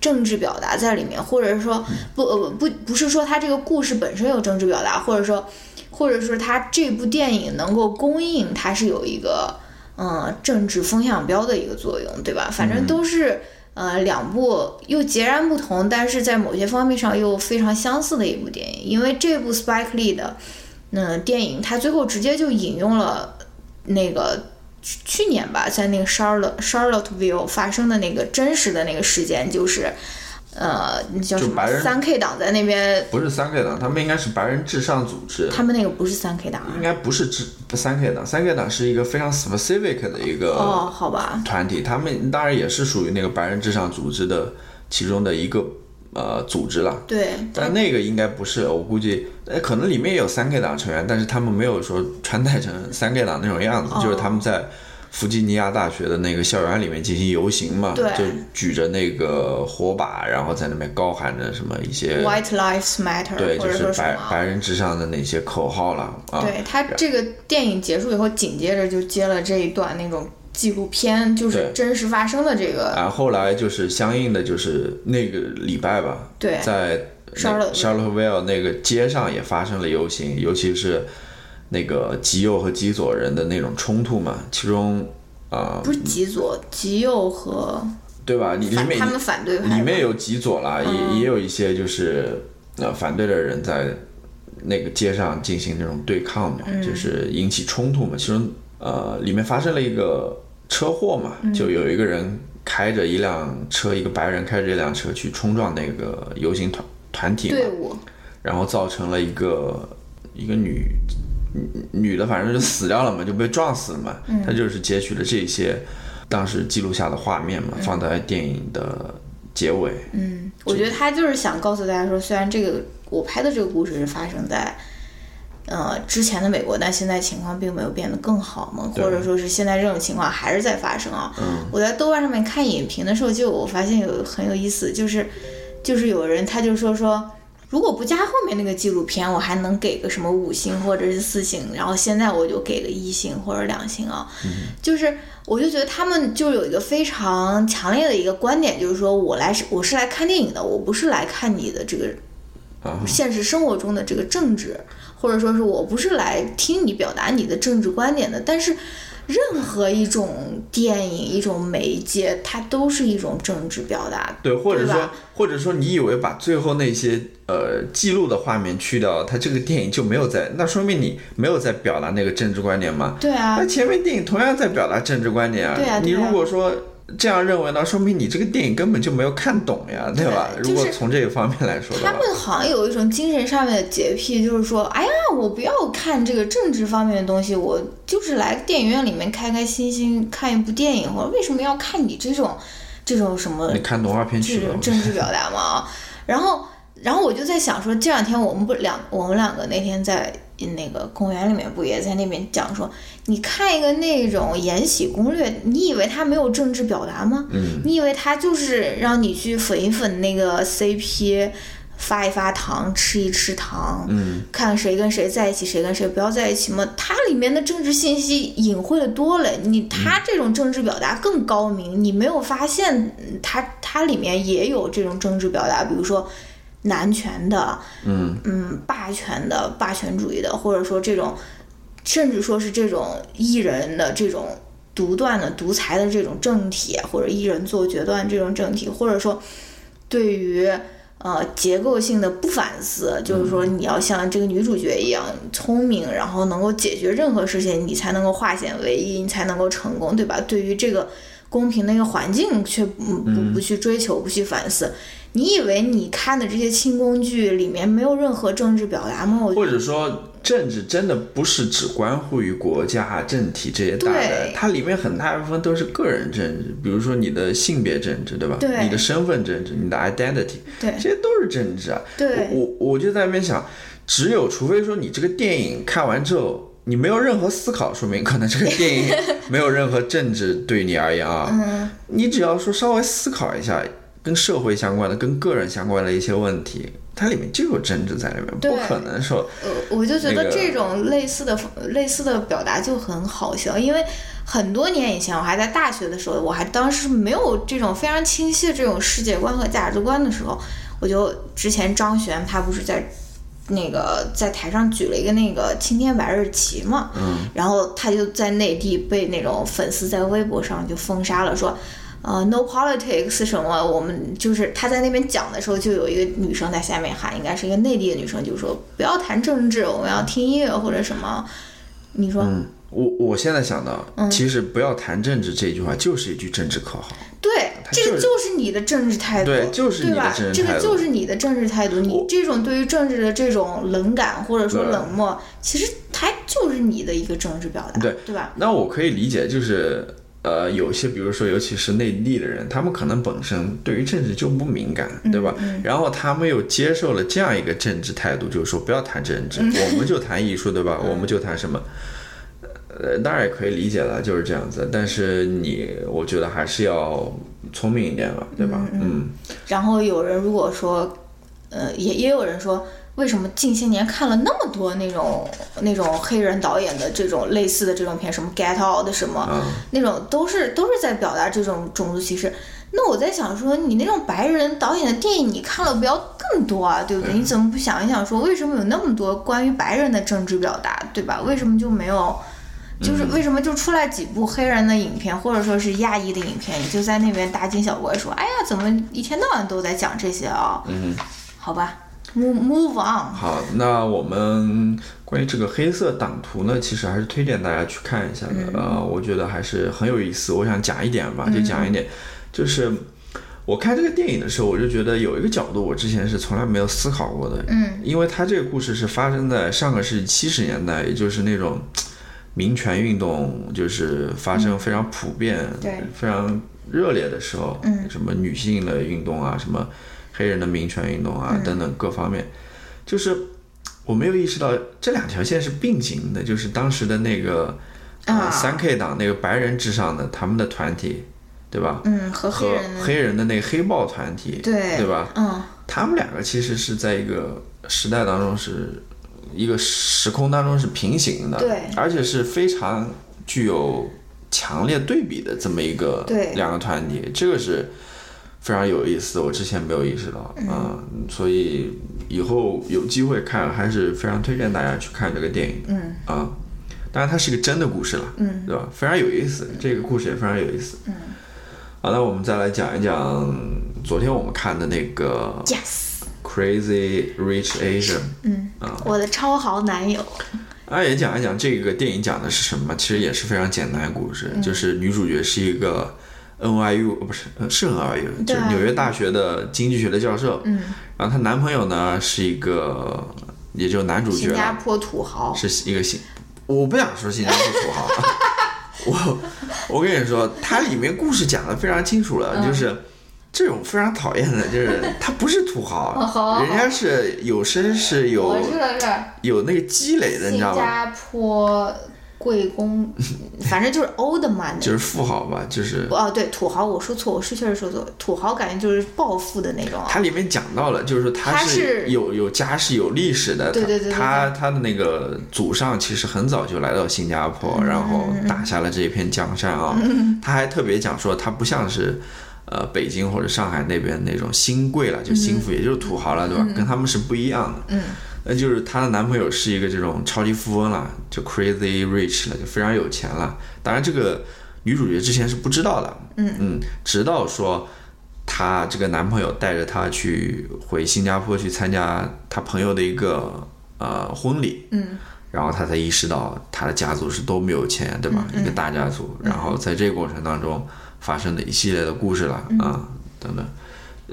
政治表达在里面，或者是说不呃不不是说它这个故事本身有政治表达，或者说或者说它这部电影能够公映，它是有一个嗯政治风向标的一个作用，对吧？反正都是。呃，两部又截然不同，但是在某些方面上又非常相似的一部电影。因为这部 Spike Lee 的嗯、电影，它最后直接就引用了那个去去年吧，在那个 Charlotte Charlotteville 发生的那个真实的那个事件，就是呃，那叫什么三 K 党在那边，不是三 K 党，他们应该是白人至上组织。他们那个不是三 K 党啊应。该不是至三 K 党，三 K 党是一个非常 specific 的一个哦，好吧，团体，他们当然也是属于那个白人至上组织的其中的一个呃组织了。对，但那个应该不是，我估计，哎，可能里面也有三 K 党成员，但是他们没有说穿戴成三 K 党那种样子，哦就是他们在弗吉尼亚大学的那个校园里面进行游行嘛，对就举着那个火把，然后在那边高喊着什么一些 White Lives Matter，对，就是白。白人至上的那些口号了啊。对他这个电影结束以后，紧接着就接了这一段那种纪录片，就是真实发生的这个。然后后来就是相应的就是那个礼拜吧，对在 Charlotte- Charlottesville 那个街上也发生了游行，尤其是那个极右和极左人的那种冲突嘛，其中啊、不是极左、极右和对吧？你里面反他们反对里面有极左啦，嗯也也有一些就是呃反对的人在那个街上进行那种对抗嘛，嗯就是引起冲突嘛。其中呃里面发生了一个车祸嘛，嗯就有一个人开着一辆车，一个白人开着一辆车去冲撞那个游行团团体嘛，队伍，然后造成了一个一个女女女的反正就死掉了嘛，就被撞死了嘛。嗯他就是截取了这些当时记录下的画面嘛，放在电影的结尾。嗯，我觉得他就是想告诉大家说，虽然这个我拍的这个故事是发生在。呃，之前的美国，但现在情况并没有变得更好嘛，或者说是现在这种情况还是在发生啊。嗯我在豆瓣上面看影评的时候，就我发现有很有意思，就是就是有人他就说说，如果不加后面那个纪录片，我还能给个什么五星或者是四星，然后现在我就给个一星或者两星啊。就是我就觉得他们就有一个非常强烈的一个观点，就是说我来是我是来看电影的，我不是来看你的这个啊现实生活中的这个政治，或者说是我不是来听你表达你的政治观点的，但是。任何一种电影、一种媒介，它都是一种政治表达。对，或者说，或者说，你以为把最后那些呃记录的画面去掉，它这个电影就没有在，那说明你没有在表达那个政治观点吗？对啊那，前面电影同样在表达政治观点啊。对啊对啊你如果说这样认为呢，说明你这个电影根本就没有看懂呀，对吧？对就是如果从这个方面来说，他们好像有一种精神上面的洁癖，就是说，哎呀，我不要看这个政治方面的东西，我就是来电影院里面开开心心看一部电影，或者为什么要看你这种这种什么你看动画片去了这种。政治表达嘛？然后，然后我就在想说，这两天我们不两我们两个那天在那个公园里面不也在那边讲说，你看一个那种《延禧攻略》，你以为他没有政治表达吗？嗯，你以为他就是让你去粉一粉那个 CP，发一发糖，吃一吃糖，嗯，看谁跟谁在一起，谁跟谁不要在一起吗？它里面的政治信息隐晦的多了，你它这种政治表达更高明，你没有发现嗯它它里面也有这种政治表达，比如说男权的，嗯嗯，霸权的、霸权主义的，或者说这种，甚至说是这种艺人的这种独断的、独裁的这种政体，或者艺人做决断这种政体，或者说对于呃结构性的不反思，就是说你要像这个女主角一样聪明，然后能够解决任何事情，你才能够化险为夷，你才能够成功，对吧？对于这个公平的一个环境，却不不不去追求，不去反思。你以为你看的这些轻宫剧里面没有任何政治表达吗？我或者说，政治真的不是只关乎于国家、政体这些大的，它里面很大一部分都是个人政治，比如说你的性别政治，对吧？对你的身份政治，你的 identity，对这些都是政治啊。对我我我就在那边想，只有除非说你这个电影看完之后。你没有任何思考，说明可能这个电影 没有任何政治对你而言啊。嗯，你只要说稍微思考一下，跟社会相关的、跟个人相关的一些问题，它里面就有政治在里面，不可能说呃，我就觉得这种类似的、类似的表达就很好笑，因为很多年以前，我还在大学的时候，我还当时没有这种非常清晰的这种世界观和价值观的时候，我就之前张悬他不是在那个在台上举了一个那个青天白日旗嘛，嗯，然后他就在内地被那种粉丝在微博上就封杀了，说。呃，no politics 什么？我们就是他在那边讲的时候，就有一个女生在下面喊，应该是一个内地的女生，就说不要谈政治，我们要听音乐或者什么。你说、嗯，我我现在想到，嗯其实不要谈政治这句话就是一句政治口号。对，这个就是你的政治态度，对就是你的？政治态度这个就是你的政治态度。你这种对于政治的这种冷感或者说冷漠，其实它就是你的一个政治表达，对对吧？那我可以理解，就是呃，有些比如说，尤其是内地的人，他们可能本身对于政治就不敏感，对吧？然后他们又接受了这样一个政治态度，就是说不要谈政治，我们就谈艺术，对吧？我们就谈什么。呃，当然也可以理解了，就是这样子。但是你，我觉得还是要聪明一点吧，对吧？嗯然后有人如果说，呃，也也有人说，为什么近些年看了那么多那种那种黑人导演的这种类似的这种片，什么 Get Out 的什么、啊，那种，都是都是在表达这种种族歧视。那我在想说，你那种白人导演的电影，你看了不要更多啊，对不对？你怎么不想一想说，为什么有那么多关于白人的政治表达，对吧？为什么就没有？就是为什么就出来几部黑人的影片，或者说是亚裔的影片，你就在那边大惊小怪说，哎呀，怎么一天到晚都在讲这些啊？嗯，好吧，move move on。好，那我们关于这个黑色党图呢，其实还是推荐大家去看一下的。呃，我觉得还是很有意思。我想讲一点吧，就讲一点，就是我看这个电影的时候，我就觉得有一个角度我之前是从来没有思考过的，嗯，因为它这个故事是发生在上个世纪七十年代，也就是那种民权运动就是发生非常普遍、对非常热烈的时候，嗯什么女性的运动啊，什么黑人的民权运动嗯。啊、等等各方面，就是我没有意识到这两条线是并行的，就是当时的那个啊。三 K 党那个白人至上的他们的团体，对吧？嗯，和黑和人。的黑人的那个黑豹团体，对对吧？嗯，他们两个其实是在一个时代当中是一个时空当中是平行的，对。而且是非常具有强烈对比的这么一个对。两个团体，这个是非常有意思，我之前没有意识到，嗯、所以以后有机会看，还是非常推荐大家去看这个电影，嗯啊、当然它是一个真的故事了，嗯，对吧？非常有意思，这个故事也非常有意思，嗯。好，那我们再来讲一讲昨天我们看的那个 Yes，Crazy Rich Asian，嗯，我的超豪男友，啊，也讲一讲这个电影讲的是什么。其实也是非常简单的故嗯事，就是女主角是一个 NYU 呃不是呃是 NYU，就是纽约大学的经济学的教授。嗯，然后她男朋友呢是一个，也就男主角，新加坡土豪，是一个新，我不想说新加坡土豪，我我跟你说，它里面故事讲的非常清楚了，嗯。就是这种非常讨厌的，就是他不是土豪，好 人家是有绅士有有那个积累的，你新知道吗？加坡贵公，反正就是 old money，就是富豪吧，就是哦，对，土豪，我说错，我是确实说错，土豪感觉就是暴富的那种啊。它里面讲到了，就是说他他是是有有家世有历史的，对对对对他他他的那个祖上其实很早就来到新加坡，嗯然后打下了这一片江山啊。他还特别讲说，他不像是。呃，北京或者上海那边那种新贵了，就新富，也就是土豪了，对吧？跟他们是不一样的。嗯，那就是她的男朋友是一个这种超级富翁了，就 crazy rich 了，就非常有钱了。当然，这个女主角之前是不知道的。嗯嗯，直到说她这个男朋友带着她去回新加坡去参加她朋友的一个呃婚礼。嗯然后她才意识到她的家族是多么有钱，对吧？嗯一个大家族。然后在这个过程当中发生的一系列的故事了、嗯啊，等等。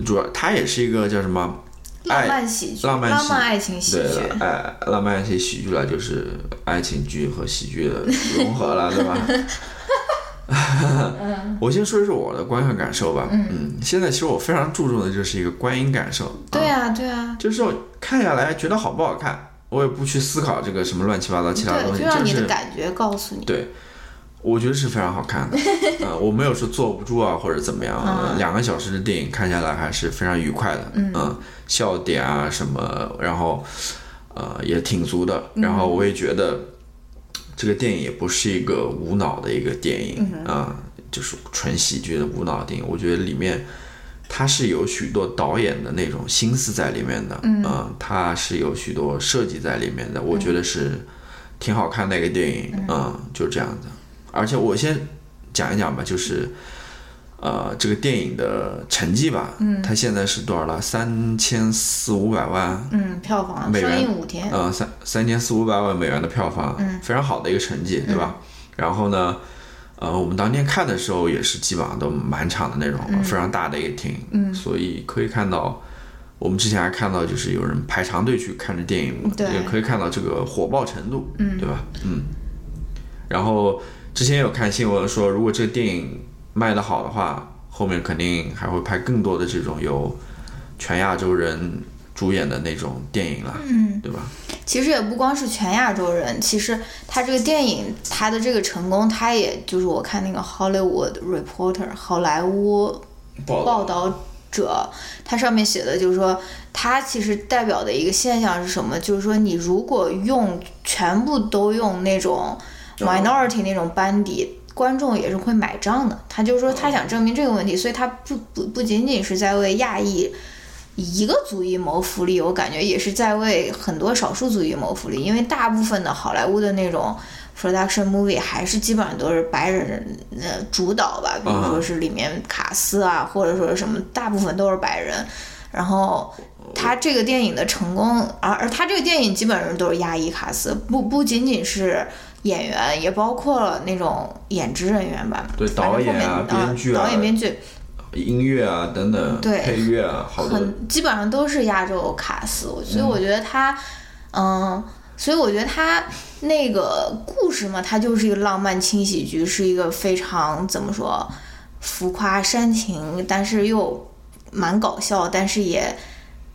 主要她也是一个叫什么浪漫喜剧，浪漫喜爱情喜对剧，爱浪漫爱情喜剧了，就是爱情剧和喜剧的融合了，对吧？我先说一说我的观看感受吧。嗯，现在其实我非常注重的就是一个观影感受。对啊，啊对啊，就是我看下来觉得好不好看，我也不去思考这个什么乱七八糟其他东对，西，就让你是的感觉告诉你。对，我觉得是非常好看的。啊、我没有说坐不住啊或者怎么样，呃两个小时的电影看下来还是非常愉快的。嗯、笑点啊什么，然后呃也挺足的。然后我也觉得这个电影也不是一个无脑的一个电影啊、就是纯喜剧的无脑电影。我觉得里面。它是有许多导演的那种心思在里面的，嗯、它是有许多设计在里面的，我觉得是挺好看的一个电影，嗯，就这样子。而且我先讲一讲吧，就是呃，这个电影的成绩吧，嗯，它现在是多少了？三千四五百万，嗯，票房美元上映五天，呃，三三千四五百万美元的票房，嗯，非常好的一个成绩，对吧？然后呢，呃，我们当天看的时候也是基本上都满场的那种，非常大的一个厅，嗯，所以可以看到。我们之前还看到，就是有人排长队去看这电影，对也可以看到这个火爆程度，嗯，对吧？嗯。然后之前有看新闻说，如果这个电影卖得好的话，后面肯定还会拍更多的这种由全亚洲人主演的那种电影了，嗯，对吧？其实也不光是全亚洲人，其实他这个电影他的这个成功，他也就是我看那个 Hollywood Reporter 好莱坞报道者，它上面写的就是说，它其实代表的一个现象是什么？就是说，你如果用全部都用那种 minority 那种班底。观众也是会买账的，他就说他想证明这个问题，所以他不不不仅仅是在为亚裔一个族裔谋福利，我感觉也是在为很多少数族裔谋福利，因为大部分的好莱坞的那种 production movie 还是基本上都是白人呃主导吧，比如说是里面卡斯啊，或者说什么，大部分都是白人。然后他这个电影的成功，而而他这个电影基本上都是亚裔卡斯，不不仅仅是演员，也包括了那种演职人员吧，对导演啊编剧啊导演编剧。音乐啊等等，对配乐啊，好多很基本上都是亚洲卡司，所以我觉得他，嗯，所以我觉得他那个故事嘛，它就是一个浪漫轻喜剧，是一个非常怎么说浮夸煽情，但是又蛮搞笑，但是也。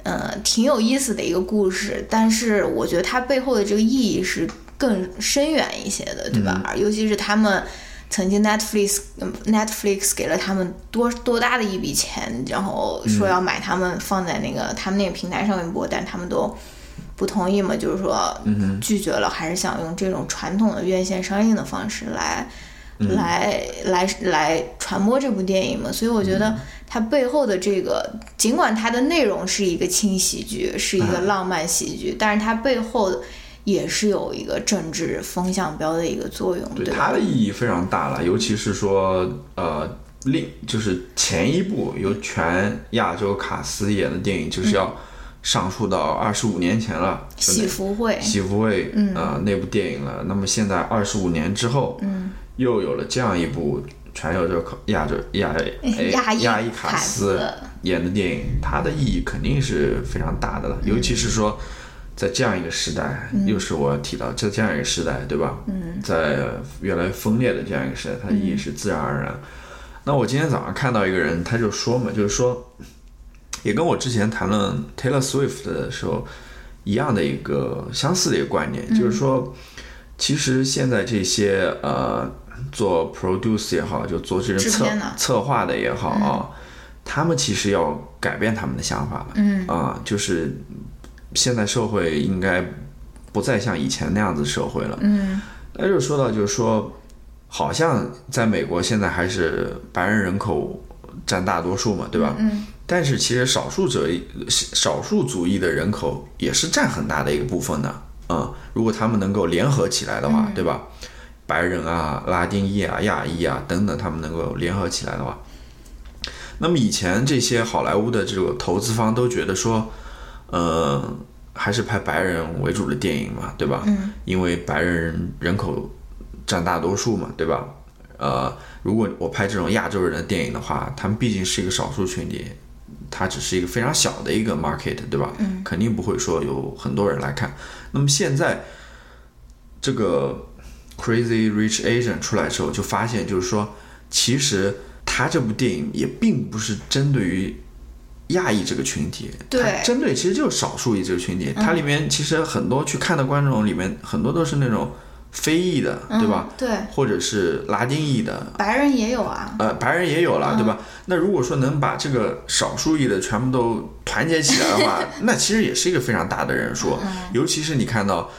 呃，挺有意思的一个故事，但是我觉得它背后的这个意义是更深远一些的，对吧？尤其是他们曾经 Netflix、嗯 Netflix 给了他们多多大的一笔钱，然后说要买他们放在那个他们那个平台上面播，但他们都不同意嘛，就是说拒绝了，还是想用这种传统的院线上映的方式来。来来来传播这部电影嘛，所以我觉得它背后的这个，尽管它的内容是一个轻喜剧，是一个浪漫喜剧，但是它背后也是有一个政治风向标的一个作用，对对它的？意义非常大了，尤其是说呃，另就是前一部由全亚洲卡斯演的电影，就是要上溯到二十五年前了，喜福会，喜福会，嗯啊、那部电影了。那么现在二十五年之后，嗯，又有了这样一部全亚洲亚洲亚亚裔亚裔卡卡司司演的电影，它的意义肯定是非常大的了。尤其是说，在这样一个时代，又是我提到在这样一个时代，对吧？嗯，在越来越分裂的这样一个时代，它的意义是自然而然。那我今天早上看到一个人，他就说嘛，就是说，也跟我之前谈论 Taylor Swift 的时候一样的一个相似的一个观点，就是说，其实现在这些呃做 produce 也好，就做这种策策划的也好啊，他们其实要改变他们的想法了，嗯。啊，就是现在社会应该不再像以前那样子社会了，嗯，那就说到就是说。好像在美国现在还是白人人口占大多数嘛，对吧？嗯。但是其实少数者少数族裔的人口也是占很大的一个部分的，嗯，如果他们能够联合起来的话，对吧？白人啊、拉丁裔啊、亚裔啊等等，他们能够联合起来的话，那么以前这些好莱坞的这个投资方都觉得说，呃，还是拍白人为主的电影嘛，对吧？嗯。因为白人人口占大多数嘛，对吧？呃，如果我拍这种亚洲人的电影的话，他们毕竟是一个少数群体，它只是一个非常小的一个 market，对吧？嗯，肯定不会说有很多人来看。那么现在这个 Crazy Rich Asian 出来之后，就发现就是说，其实他这部电影也并不是针对于亚裔这个群体，对它针对其实就是少数裔这个群体。它里面其实很多去看的观众里面，很多都是那种非裔的，对吧？嗯对，或者是拉丁裔的，白人也有啊，呃，白人也有了，对吧？那如果说能把这个少数裔的全部都团结起来的话，那其实也是一个非常大的人数。尤其是你看到，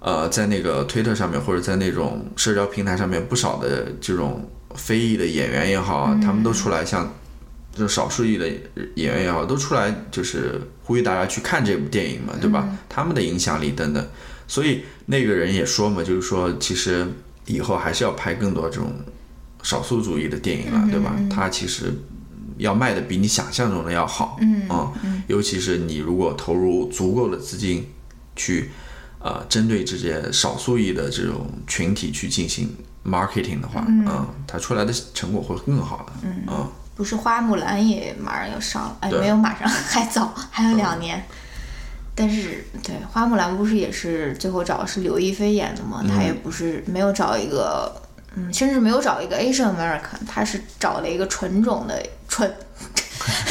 呃，在那个推特上面或者在那种社交平台上面，不少的这种非裔的演员也好，他们都出来像。就少数裔的演员也好，都出来就是呼吁大家去看这部电影嘛，对吧？他们的影响力等等，所以那个人也说嘛，就是说其实以后还是要拍更多这种少数主义的电影了，对吧？它其实要卖的比你想象中的要好，嗯尤其是你如果投入足够的资金去呃针对这些少数裔的这种群体去进行 marketing 的话，嗯，它出来的成果会更好的，嗯不是花木兰也马上要上了，哎，没有马上，还早，还有两年。但是，对花木兰不是也是最后找的是刘亦菲演的吗？她也不是没有找一个，嗯，甚至没有找一个 Asian American，她是找了一个纯种的纯，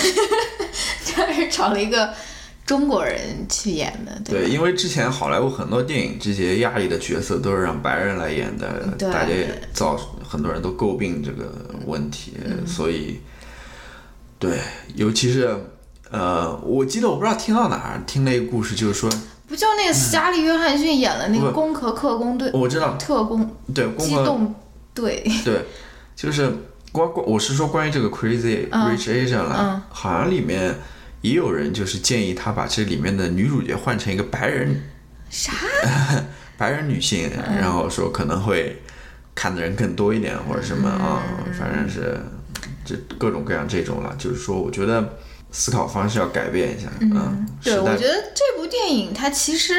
她是找了一个中国人去演的，对对，因为之前好莱坞很多电影这些亚裔的角色都是让白人来演的，对。大家也造很多人都诟病这个问题，嗯。所以对，尤其是呃，我记得我不知道听到哪儿听了一个故事，就是说不就那个斯嘉丽·约翰逊演了那个不攻壳特工队、我知道，特工对，机动队，对，就是关关，我是说关于这个 Crazy 嗯 Rich Asian 了，嗯好像里面也有人就是建议他把这里面的女主角换成一个白人啥？白人女性，嗯然后说可能会看的人更多一点或者什么啊，嗯反正是这各种各样这种了。就是说，我觉得思考方式要改变一下，嗯，对，我觉得这部电影它其实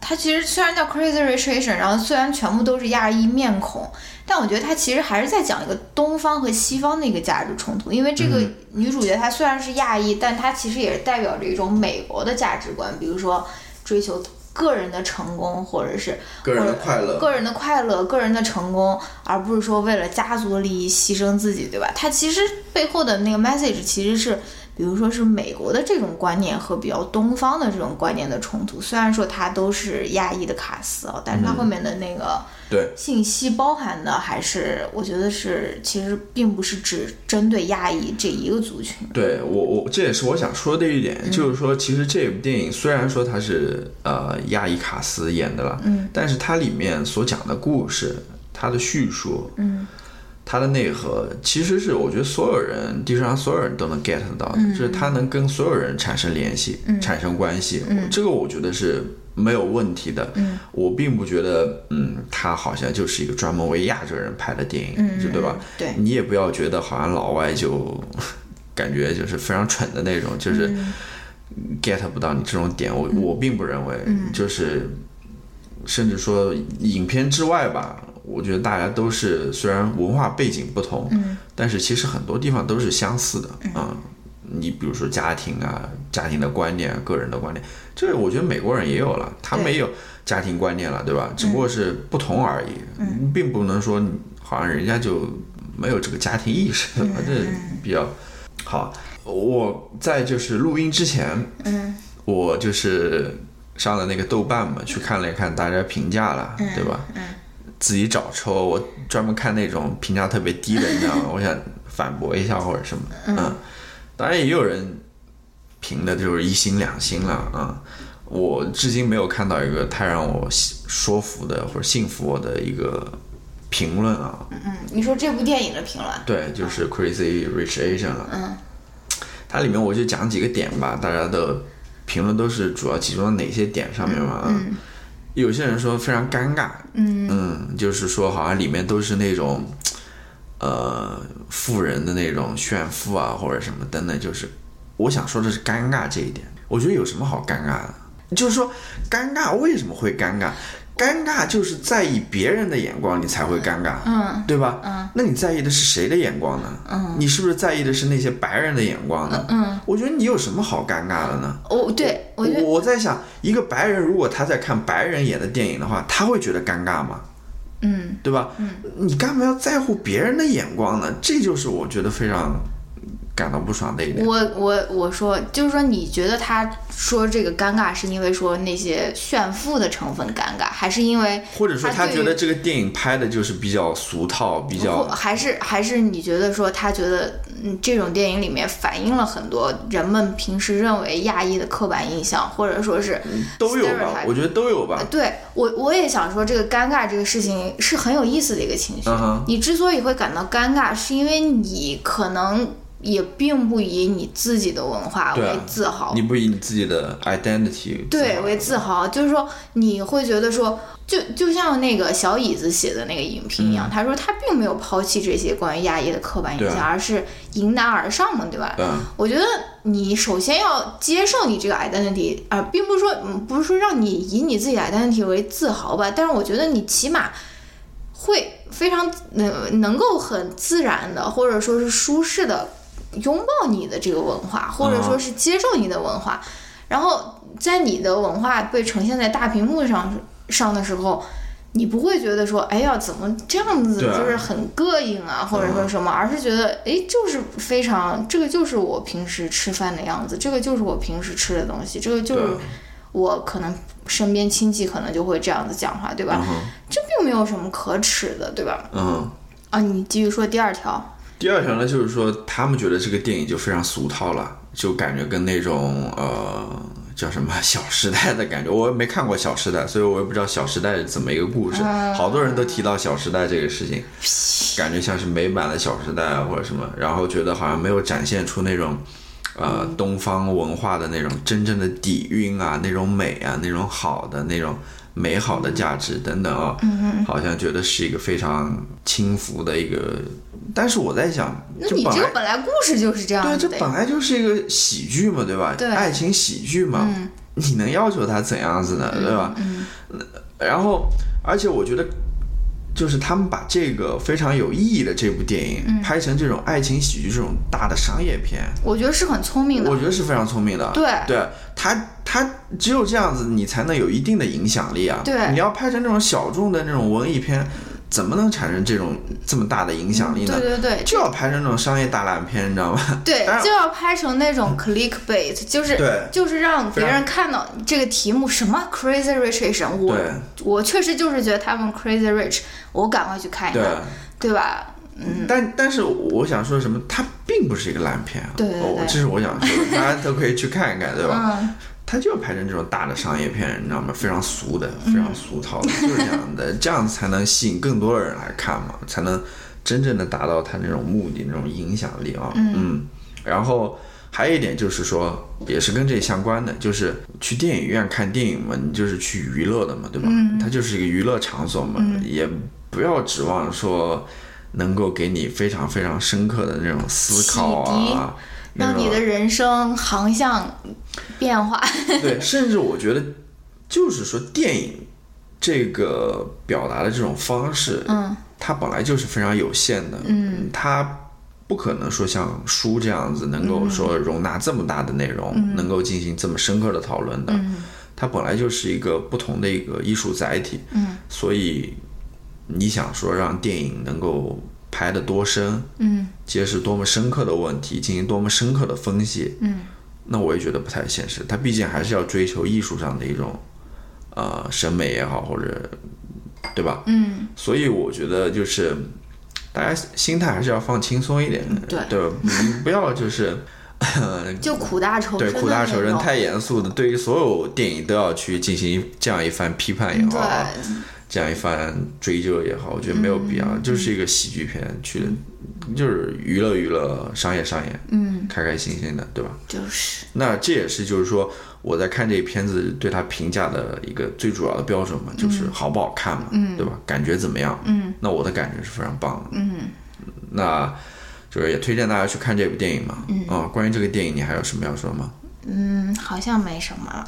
它其实虽然叫 Crazy Rich Asian，然后虽然全部都是亚裔面孔，但我觉得它其实还是在讲一个东方和西方的一个价值冲突。因为这个女主角她虽然是亚裔，但她其实也是代表着一种美国的价值观，比如说追求个人的成功，或者是个人的快乐，个人的快乐，个人的成功，而不是说为了家族的利益牺牲自己，对吧？他其实背后的那个 message 其实是，比如说是美国的这种观念和比较东方的这种观念的冲突。虽然说它都是亚裔的卡斯啊，但是它后面的那个对信息包含的还是，我觉得是其实并不是只针对亚裔这一个族群。对我我这也是我想说的一点，就是说其实这部电影虽然说它是呃亚裔卡斯演的了，嗯，但是它里面所讲的故事，它的叙述，嗯，它的内核，其实是我觉得所有人地球上所有人都能 get 到的，嗯。就是它能跟所有人产生联系，产生关系，这个我觉得是没有问题的。嗯，我并不觉得，嗯，它好像就是一个专门为亚洲人拍的电影，嗯就对吧？对。你也不要觉得好像老外就感觉就是非常蠢的那种，就是嗯。get 不到你这种点。我我并不认为，就是甚至说影片之外吧，我觉得大家都是虽然文化背景不同，但是其实很多地方都是相似的啊、你比如说家庭啊，家庭的观念啊，个人的观念，这我觉得美国人也有了，他们对也有家庭观念了，对吧？只不过是不同而已，并不能说好像人家就没有这个家庭意识，对吧？这比较好。我在就是录音之前，嗯我就是上了那个豆瓣嘛，去看了一看大家评价了，嗯对吧？自己找抽，我专门看那种评价特别低的，你知道吗？我想反驳一下或者什么，嗯，当然也有人评的就是一星两星了啊。我至今没有看到一个太让我说服的或者信服我的一个评论啊。嗯，你说这部电影的评论，对，就是 Crazy Rich Asian 了。嗯，它里面我就讲几个点吧，大家的评论都是主要集中在哪些点上面嘛？嗯，有些人说非常尴尬，嗯就是说好像里面都是那种，呃，富人的那种炫富啊，或者什么等等，就是我想说的是尴尬这一点。我觉得有什么好尴尬的？就是说，尴尬为什么会尴尬？尴尬就是在意别人的眼光，你才会尴尬，嗯对吧？嗯，那你在意的是谁的眼光呢？嗯，你是不是在意的是那些白人的眼光呢？嗯，我觉得你有什么好尴尬的呢？我对我我在想，一个白人如果他在看白人演的电影的话，他会觉得尴尬吗？嗯对吧？嗯，你干嘛要在乎别人的眼光呢？这就是我觉得非常感到不爽的一点。我我我说，就是说，你觉得他说这个尴尬是因为说那些炫富的成分尴尬，还是因为或者说他觉得这个电影拍的就是比较俗套，比或较还是还是你觉得说他觉得嗯这种电影里面反映了很多人们平时认为亚裔的刻板印象，或者说是都有吧我觉得都有吧。对我我也想说，这个尴尬这个事情是很有意思的一个情绪。你之所以会感到尴尬，是因为你可能也并不以你自己的文化为自豪。你不以你自己的 identity 对，为自豪，就是说你会觉得说，就就像那个小椅子写的那个影评一样，他说他并没有抛弃这些关于亚裔的刻板印象，而是迎难而上嘛，对吧？嗯我觉得你首先要接受你这个 identity，啊、并不是说，嗯，不是说让你以你自己的 identity 为自豪吧，但是我觉得你起码会非常能能够很自然的，或者说是舒适的拥抱你的这个文化，或者说是接受你的文化，然后在你的文化被呈现在大屏幕上上的时候。你不会觉得说，哎呀，怎么这样子，就是很膈应啊，或者说什么，而是觉得，哎，就是非常，这个就是我平时吃饭的样子，这个就是我平时吃的东西，这个就是我可能身边亲戚可能就会这样子讲话，对吧？这并没有什么可耻的，对吧？啊，你继续说第二条，第二条呢，就是说他们觉得这个电影就非常俗套了，就感觉跟那种呃叫什么《小时代》的感觉。我没看过《小时代》，所以我也不知道《小时代》是怎么一个故事。好多人都提到《小时代》这个事情，感觉像是美版的《小时代》啊或者什么，然后觉得好像没有展现出那种。呃，东方文化的那种真正的底蕴啊，那种美啊，那种好的那种美好的价值等等啊，嗯好像觉得是一个非常轻浮的一个。但是我在想，那你这本来这个本来故事就是这样对，这本来就是一个喜剧嘛，对吧？对爱情喜剧嘛，你能要求他怎样子呢，对吧？嗯然后，而且我觉得，就是他们把这个非常有意义的这部电影、嗯拍成这种爱情喜剧这种大的商业片，我觉得是很聪明的。我觉得是非常聪明的。对对，他他只有这样子，你才能有一定的影响力啊。对你要拍成这种小众的那种文艺片，怎么能产生这种这么大的影响力呢？对对对，就要拍成那种商业大烂片，你知道吗？对 就要拍成那种 clickbait，就是对就是让别人看到这个题目什么 Crazy Rich Asian，我对我确实就是觉得他们 Crazy Rich，我赶快去看一。看，对吧？嗯但但是我想说什么，它并不是一个烂片啊。对对对哦这是我想说的，大家都可以去看一看，对吧？嗯，它就要拍成这种大的商业片，你知道吗？非常俗的，非常俗套的，就是这样的，这样才能吸引更多的人来看嘛，才能真正的达到他那种目的、那种影响力啊。嗯，然后。还有一点就是说，也是跟这相关的，就是去电影院看电影嘛，你就是去娱乐的嘛，对吧？它就是一个娱乐场所嘛，也不要指望说能够给你非常非常深刻的那种思考啊，让你的人生航向变化。对，甚至我觉得，就是说电影这个表达的这种方式，嗯，它本来就是非常有限的，嗯，它不可能说像书这样子能够说容纳这么大的内容，能够进行这么深刻的讨论的，它本来就是一个不同的一个艺术载体，嗯，所以你想说让电影能够拍得多深，嗯。揭示多么深刻的问题，进行多么深刻的分析，嗯，那我也觉得不太现实。他毕竟还是要追求艺术上的一种，呃，审美也好，或者，对吧？嗯，所以我觉得就是大家心态还是要放轻松一点，对对吧？嗯不要就是。就苦大仇 对苦大仇深太严肃的，对于所有电影都要去进行这样一番批判也好啊，对，这样一番追究也好，我觉得没有必嗯要，就是一个喜剧片，去就是娱乐娱乐，商业商业，嗯，开开心心的，对吧？就是那这也是就是说我在看这片子对它评价的一个最主要的标准嘛，就是好不好看嘛，对吧？感觉怎么样？嗯，那我的感觉是非常棒的。嗯，那就是也推荐大家去看这部电影嘛。嗯，啊，关于这个电影你还有什么要说吗？嗯，好像没什么了。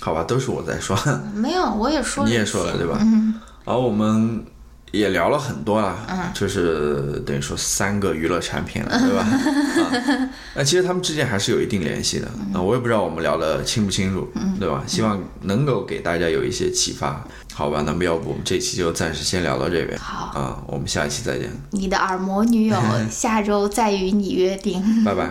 好吧，都是我在说，没有，我也说了你也说了对吧？嗯好，我们也聊了很多了，嗯就是等于说三个娱乐产品了，对吧？啊，那其实他们之间还是有一定联系的。嗯啊，我也不知道我们聊的清不清楚，对吧？希望能够给大家有一些启发。好吧，那么要不我们这期就暂时先聊到这边。好啊，我们下一期再见，你的耳膜女友 下周再与你约定。拜拜。